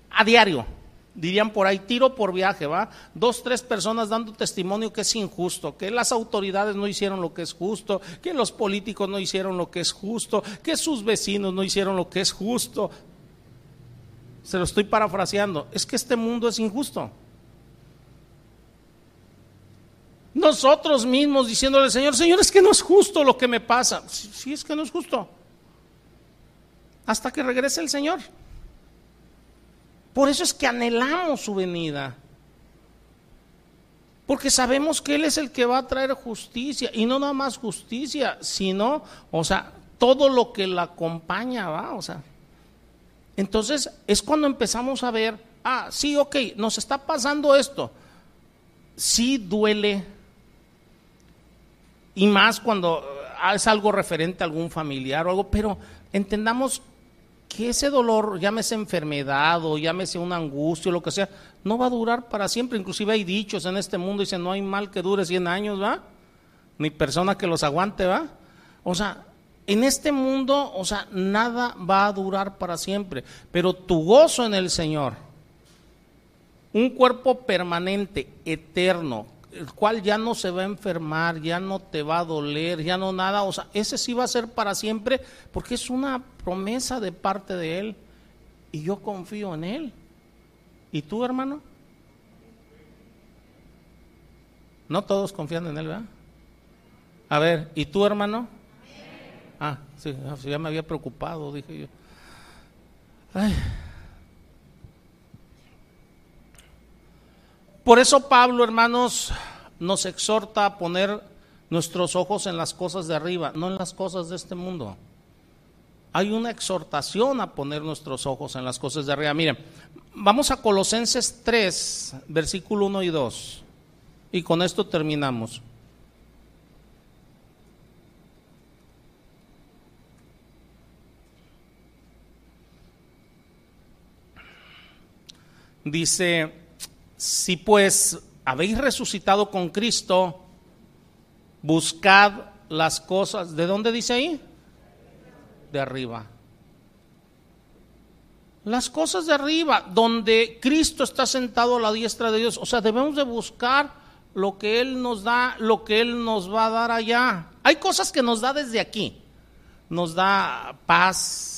a diario, dirían por ahí, tiro por viaje, ¿va? Dos, tres personas dando testimonio que es injusto, que las autoridades no hicieron lo que es justo, que los políticos no hicieron lo que es justo, que sus vecinos no hicieron lo que es justo. Se lo estoy parafraseando, es que este mundo es injusto. Nosotros mismos diciéndole Señor, Señor, es que no es justo lo que me pasa. Sí, es que no es justo. Hasta que regrese el Señor. Por eso es que anhelamos su venida. Porque sabemos que Él es el que va a traer justicia. Y no nada más justicia, sino, o sea, todo lo que la acompaña, ¿va? O sea. Entonces es cuando empezamos a ver, ah, sí, ok, nos está pasando esto. Sí duele, y más cuando ah, es algo referente a algún familiar o algo, pero entendamos que ese dolor, llámese enfermedad o llámese una angustia o lo que sea, no va a durar para siempre. Inclusive hay dichos en este mundo, dicen, no hay mal que dure 100 años, ¿va? Ni persona que los aguante, ¿va? O sea, en este mundo, o sea, nada va a durar para siempre, pero tu gozo en el Señor, un cuerpo permanente, eterno, el cual ya no se va a enfermar, ya no te va a doler, ya no nada, o sea, ese sí va a ser para siempre, porque es una promesa de parte de Él y yo confío en Él. ¿Y tú, hermano? No todos confían en Él, ¿verdad? A ver, ¿y tú, hermano? Ah, sí, ya me había preocupado, dije yo. Ay. Por eso Pablo, hermanos, nos exhorta a poner nuestros ojos en las cosas de arriba, no en las cosas de este mundo. Hay una exhortación a poner nuestros ojos en las cosas de arriba. Miren, vamos a Colosenses 3, versículo 1 y 2. Y con esto terminamos. Dice, si pues habéis resucitado con Cristo, buscad las cosas. ¿De dónde dice ahí? De arriba. Las cosas de arriba, donde Cristo está sentado a la diestra de Dios. O sea, debemos de buscar lo que Él nos da, lo que Él nos va a dar allá. Hay cosas que nos da desde aquí. Nos da paz,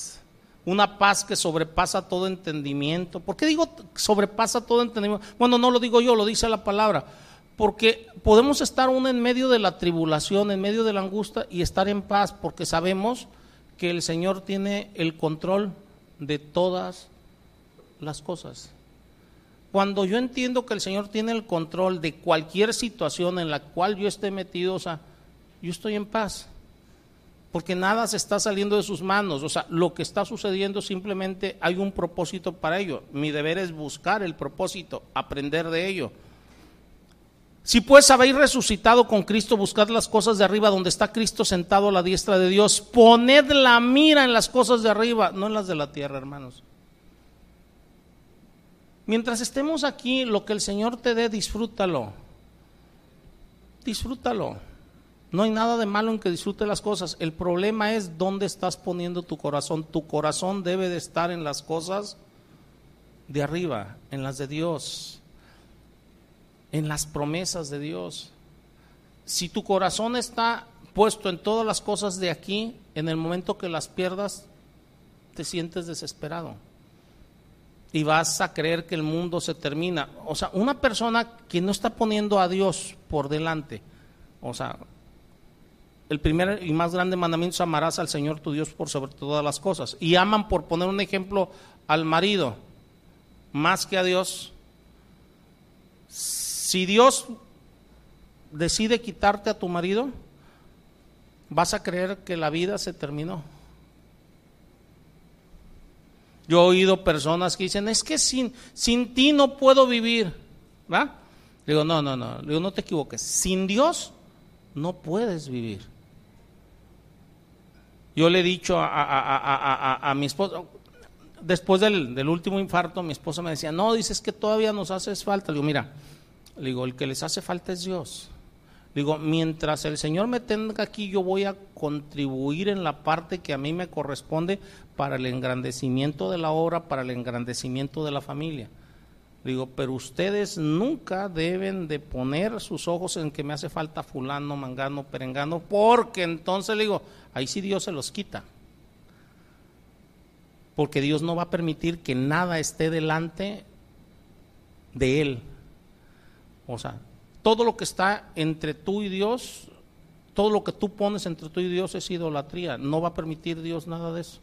una paz que sobrepasa todo entendimiento. ¿Por qué digo sobrepasa todo entendimiento? Bueno, no lo digo yo, lo dice la palabra. Porque podemos estar uno en medio de la tribulación, en medio de la angustia y estar en paz, porque sabemos que el Señor tiene el control de todas las cosas. Cuando yo entiendo que el Señor tiene el control de cualquier situación en la cual yo esté metido, o sea, yo estoy en paz porque nada se está saliendo de sus manos. O sea, lo que está sucediendo simplemente hay un propósito para ello. Mi deber es buscar el propósito, aprender de ello. Si pues habéis resucitado con Cristo, buscad las cosas de arriba donde está Cristo sentado a la diestra de Dios. Poned la mira en las cosas de arriba, no en las de la tierra, hermanos. Mientras estemos aquí, lo que el Señor te dé, disfrútalo. Disfrútalo. No hay nada de malo en que disfrute las cosas. El problema es dónde estás poniendo tu corazón. Tu corazón debe de estar en las cosas de arriba, en las de Dios, en las promesas de Dios. Si tu corazón está puesto en todas las cosas de aquí, en el momento que las pierdas, te sientes desesperado. Y vas a creer que el mundo se termina. O sea, una persona que no está poniendo a Dios por delante, o sea, el primer y más grande mandamiento es amarás al Señor tu Dios por sobre todas las cosas. Y aman, por poner un ejemplo, al marido más que a Dios. Si Dios decide quitarte a tu marido, vas a creer que la vida se terminó. Yo he oído personas que dicen, es que sin, sin ti no puedo vivir. ¿Va? digo, no, no, no. digo, no te equivoques. Sin Dios no puedes vivir. Yo le he dicho a, mi esposa, después del, último infarto, mi esposa me decía, no, dices que todavía nos haces falta. Le digo, mira, le digo, el que les hace falta es Dios. Digo, mientras el Señor me tenga aquí, yo voy a contribuir en la parte que a mí me corresponde para el engrandecimiento de la obra, para el engrandecimiento de la familia. Digo, pero ustedes nunca deben de poner sus ojos en que me hace falta fulano, mangano, perengano, porque entonces le digo, ahí sí Dios se los quita. Porque Dios no va a permitir que nada esté delante de Él. O sea, todo lo que está entre tú y Dios, todo lo que tú pones entre tú y Dios es idolatría. No va a permitir Dios nada de eso.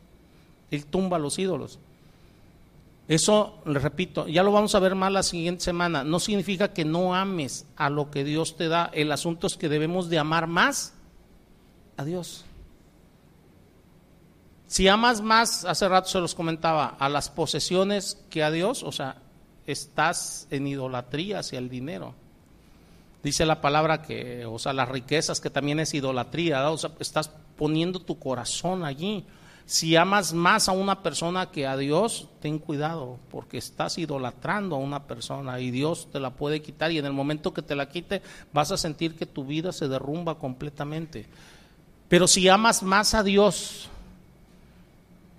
Él tumba los ídolos. Eso, le repito, ya lo vamos a ver más la siguiente semana. No significa que no ames a lo que Dios te da. El asunto es que debemos de amar más a Dios. Si amas más, hace rato se los comentaba, a las posesiones que a Dios, o sea, estás en idolatría hacia el dinero. Dice la palabra que, o sea, las riquezas que también es idolatría, o sea, estás poniendo tu corazón allí. Si amas más a una persona que a Dios, ten cuidado, porque estás idolatrando a una persona y Dios te la puede quitar y en el momento que te la quite vas a sentir que tu vida se derrumba completamente. Pero si amas más a Dios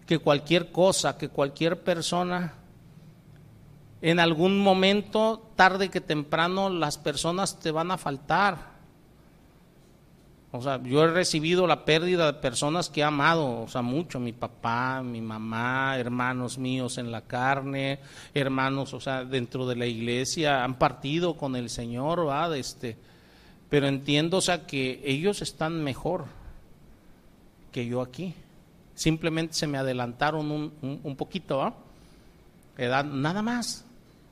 que cualquier cosa, que cualquier persona, en algún momento, tarde que temprano, las personas te van a faltar. O sea, yo he recibido la pérdida de personas que he amado, o sea, mucho, mi papá, mi mamá, hermanos míos en la carne, hermanos, o sea, dentro de la iglesia, han partido con el Señor, ¿va? Este, pero entiendo, o sea, que ellos están mejor que yo aquí. Simplemente se me adelantaron un, un, poquito, ¿va? Nada más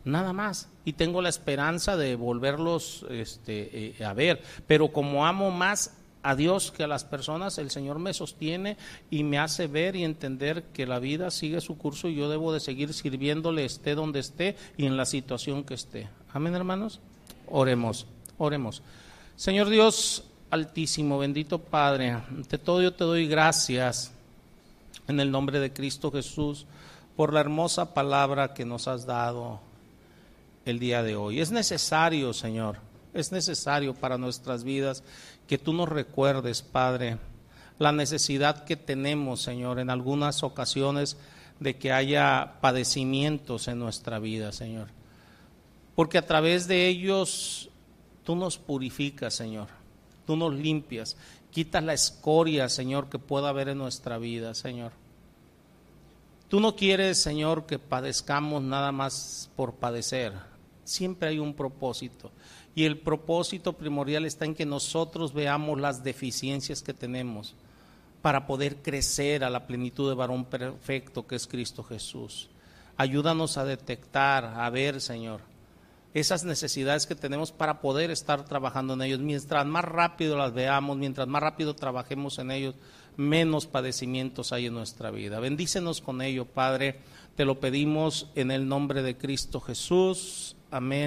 nada más. Y tengo la esperanza de volverlos este, eh, a ver. Pero como amo más a Dios que a las personas, el Señor me sostiene y me hace ver y entender que la vida sigue su curso y yo debo de seguir sirviéndole esté donde esté y en la situación que esté. Amén, hermanos. Oremos, oremos. Señor Dios altísimo, bendito Padre, ante todo yo te doy gracias en el nombre de Cristo Jesús por la hermosa palabra que nos has dado el día de hoy. Es necesario, Señor, es necesario para nuestras vidas que tú nos recuerdes, Padre, la necesidad que tenemos, Señor, en algunas ocasiones de que haya padecimientos en nuestra vida, Señor. Porque a través de ellos tú nos purificas, Señor. Tú nos limpias. Quitas la escoria, Señor, que pueda haber en nuestra vida, Señor. Tú no quieres, Señor, que padezcamos nada más por padecer Siempre hay un propósito. Y el propósito primordial está en que nosotros veamos las deficiencias que tenemos para poder crecer a la plenitud de varón perfecto que es Cristo Jesús. Ayúdanos a detectar, a ver, Señor, esas necesidades que tenemos para poder estar trabajando en ellos. Mientras más rápido las veamos, mientras más rápido trabajemos en ellos, menos padecimientos hay en nuestra vida. Bendícenos con ello, Padre. Te lo pedimos en el nombre de Cristo Jesús. Amén.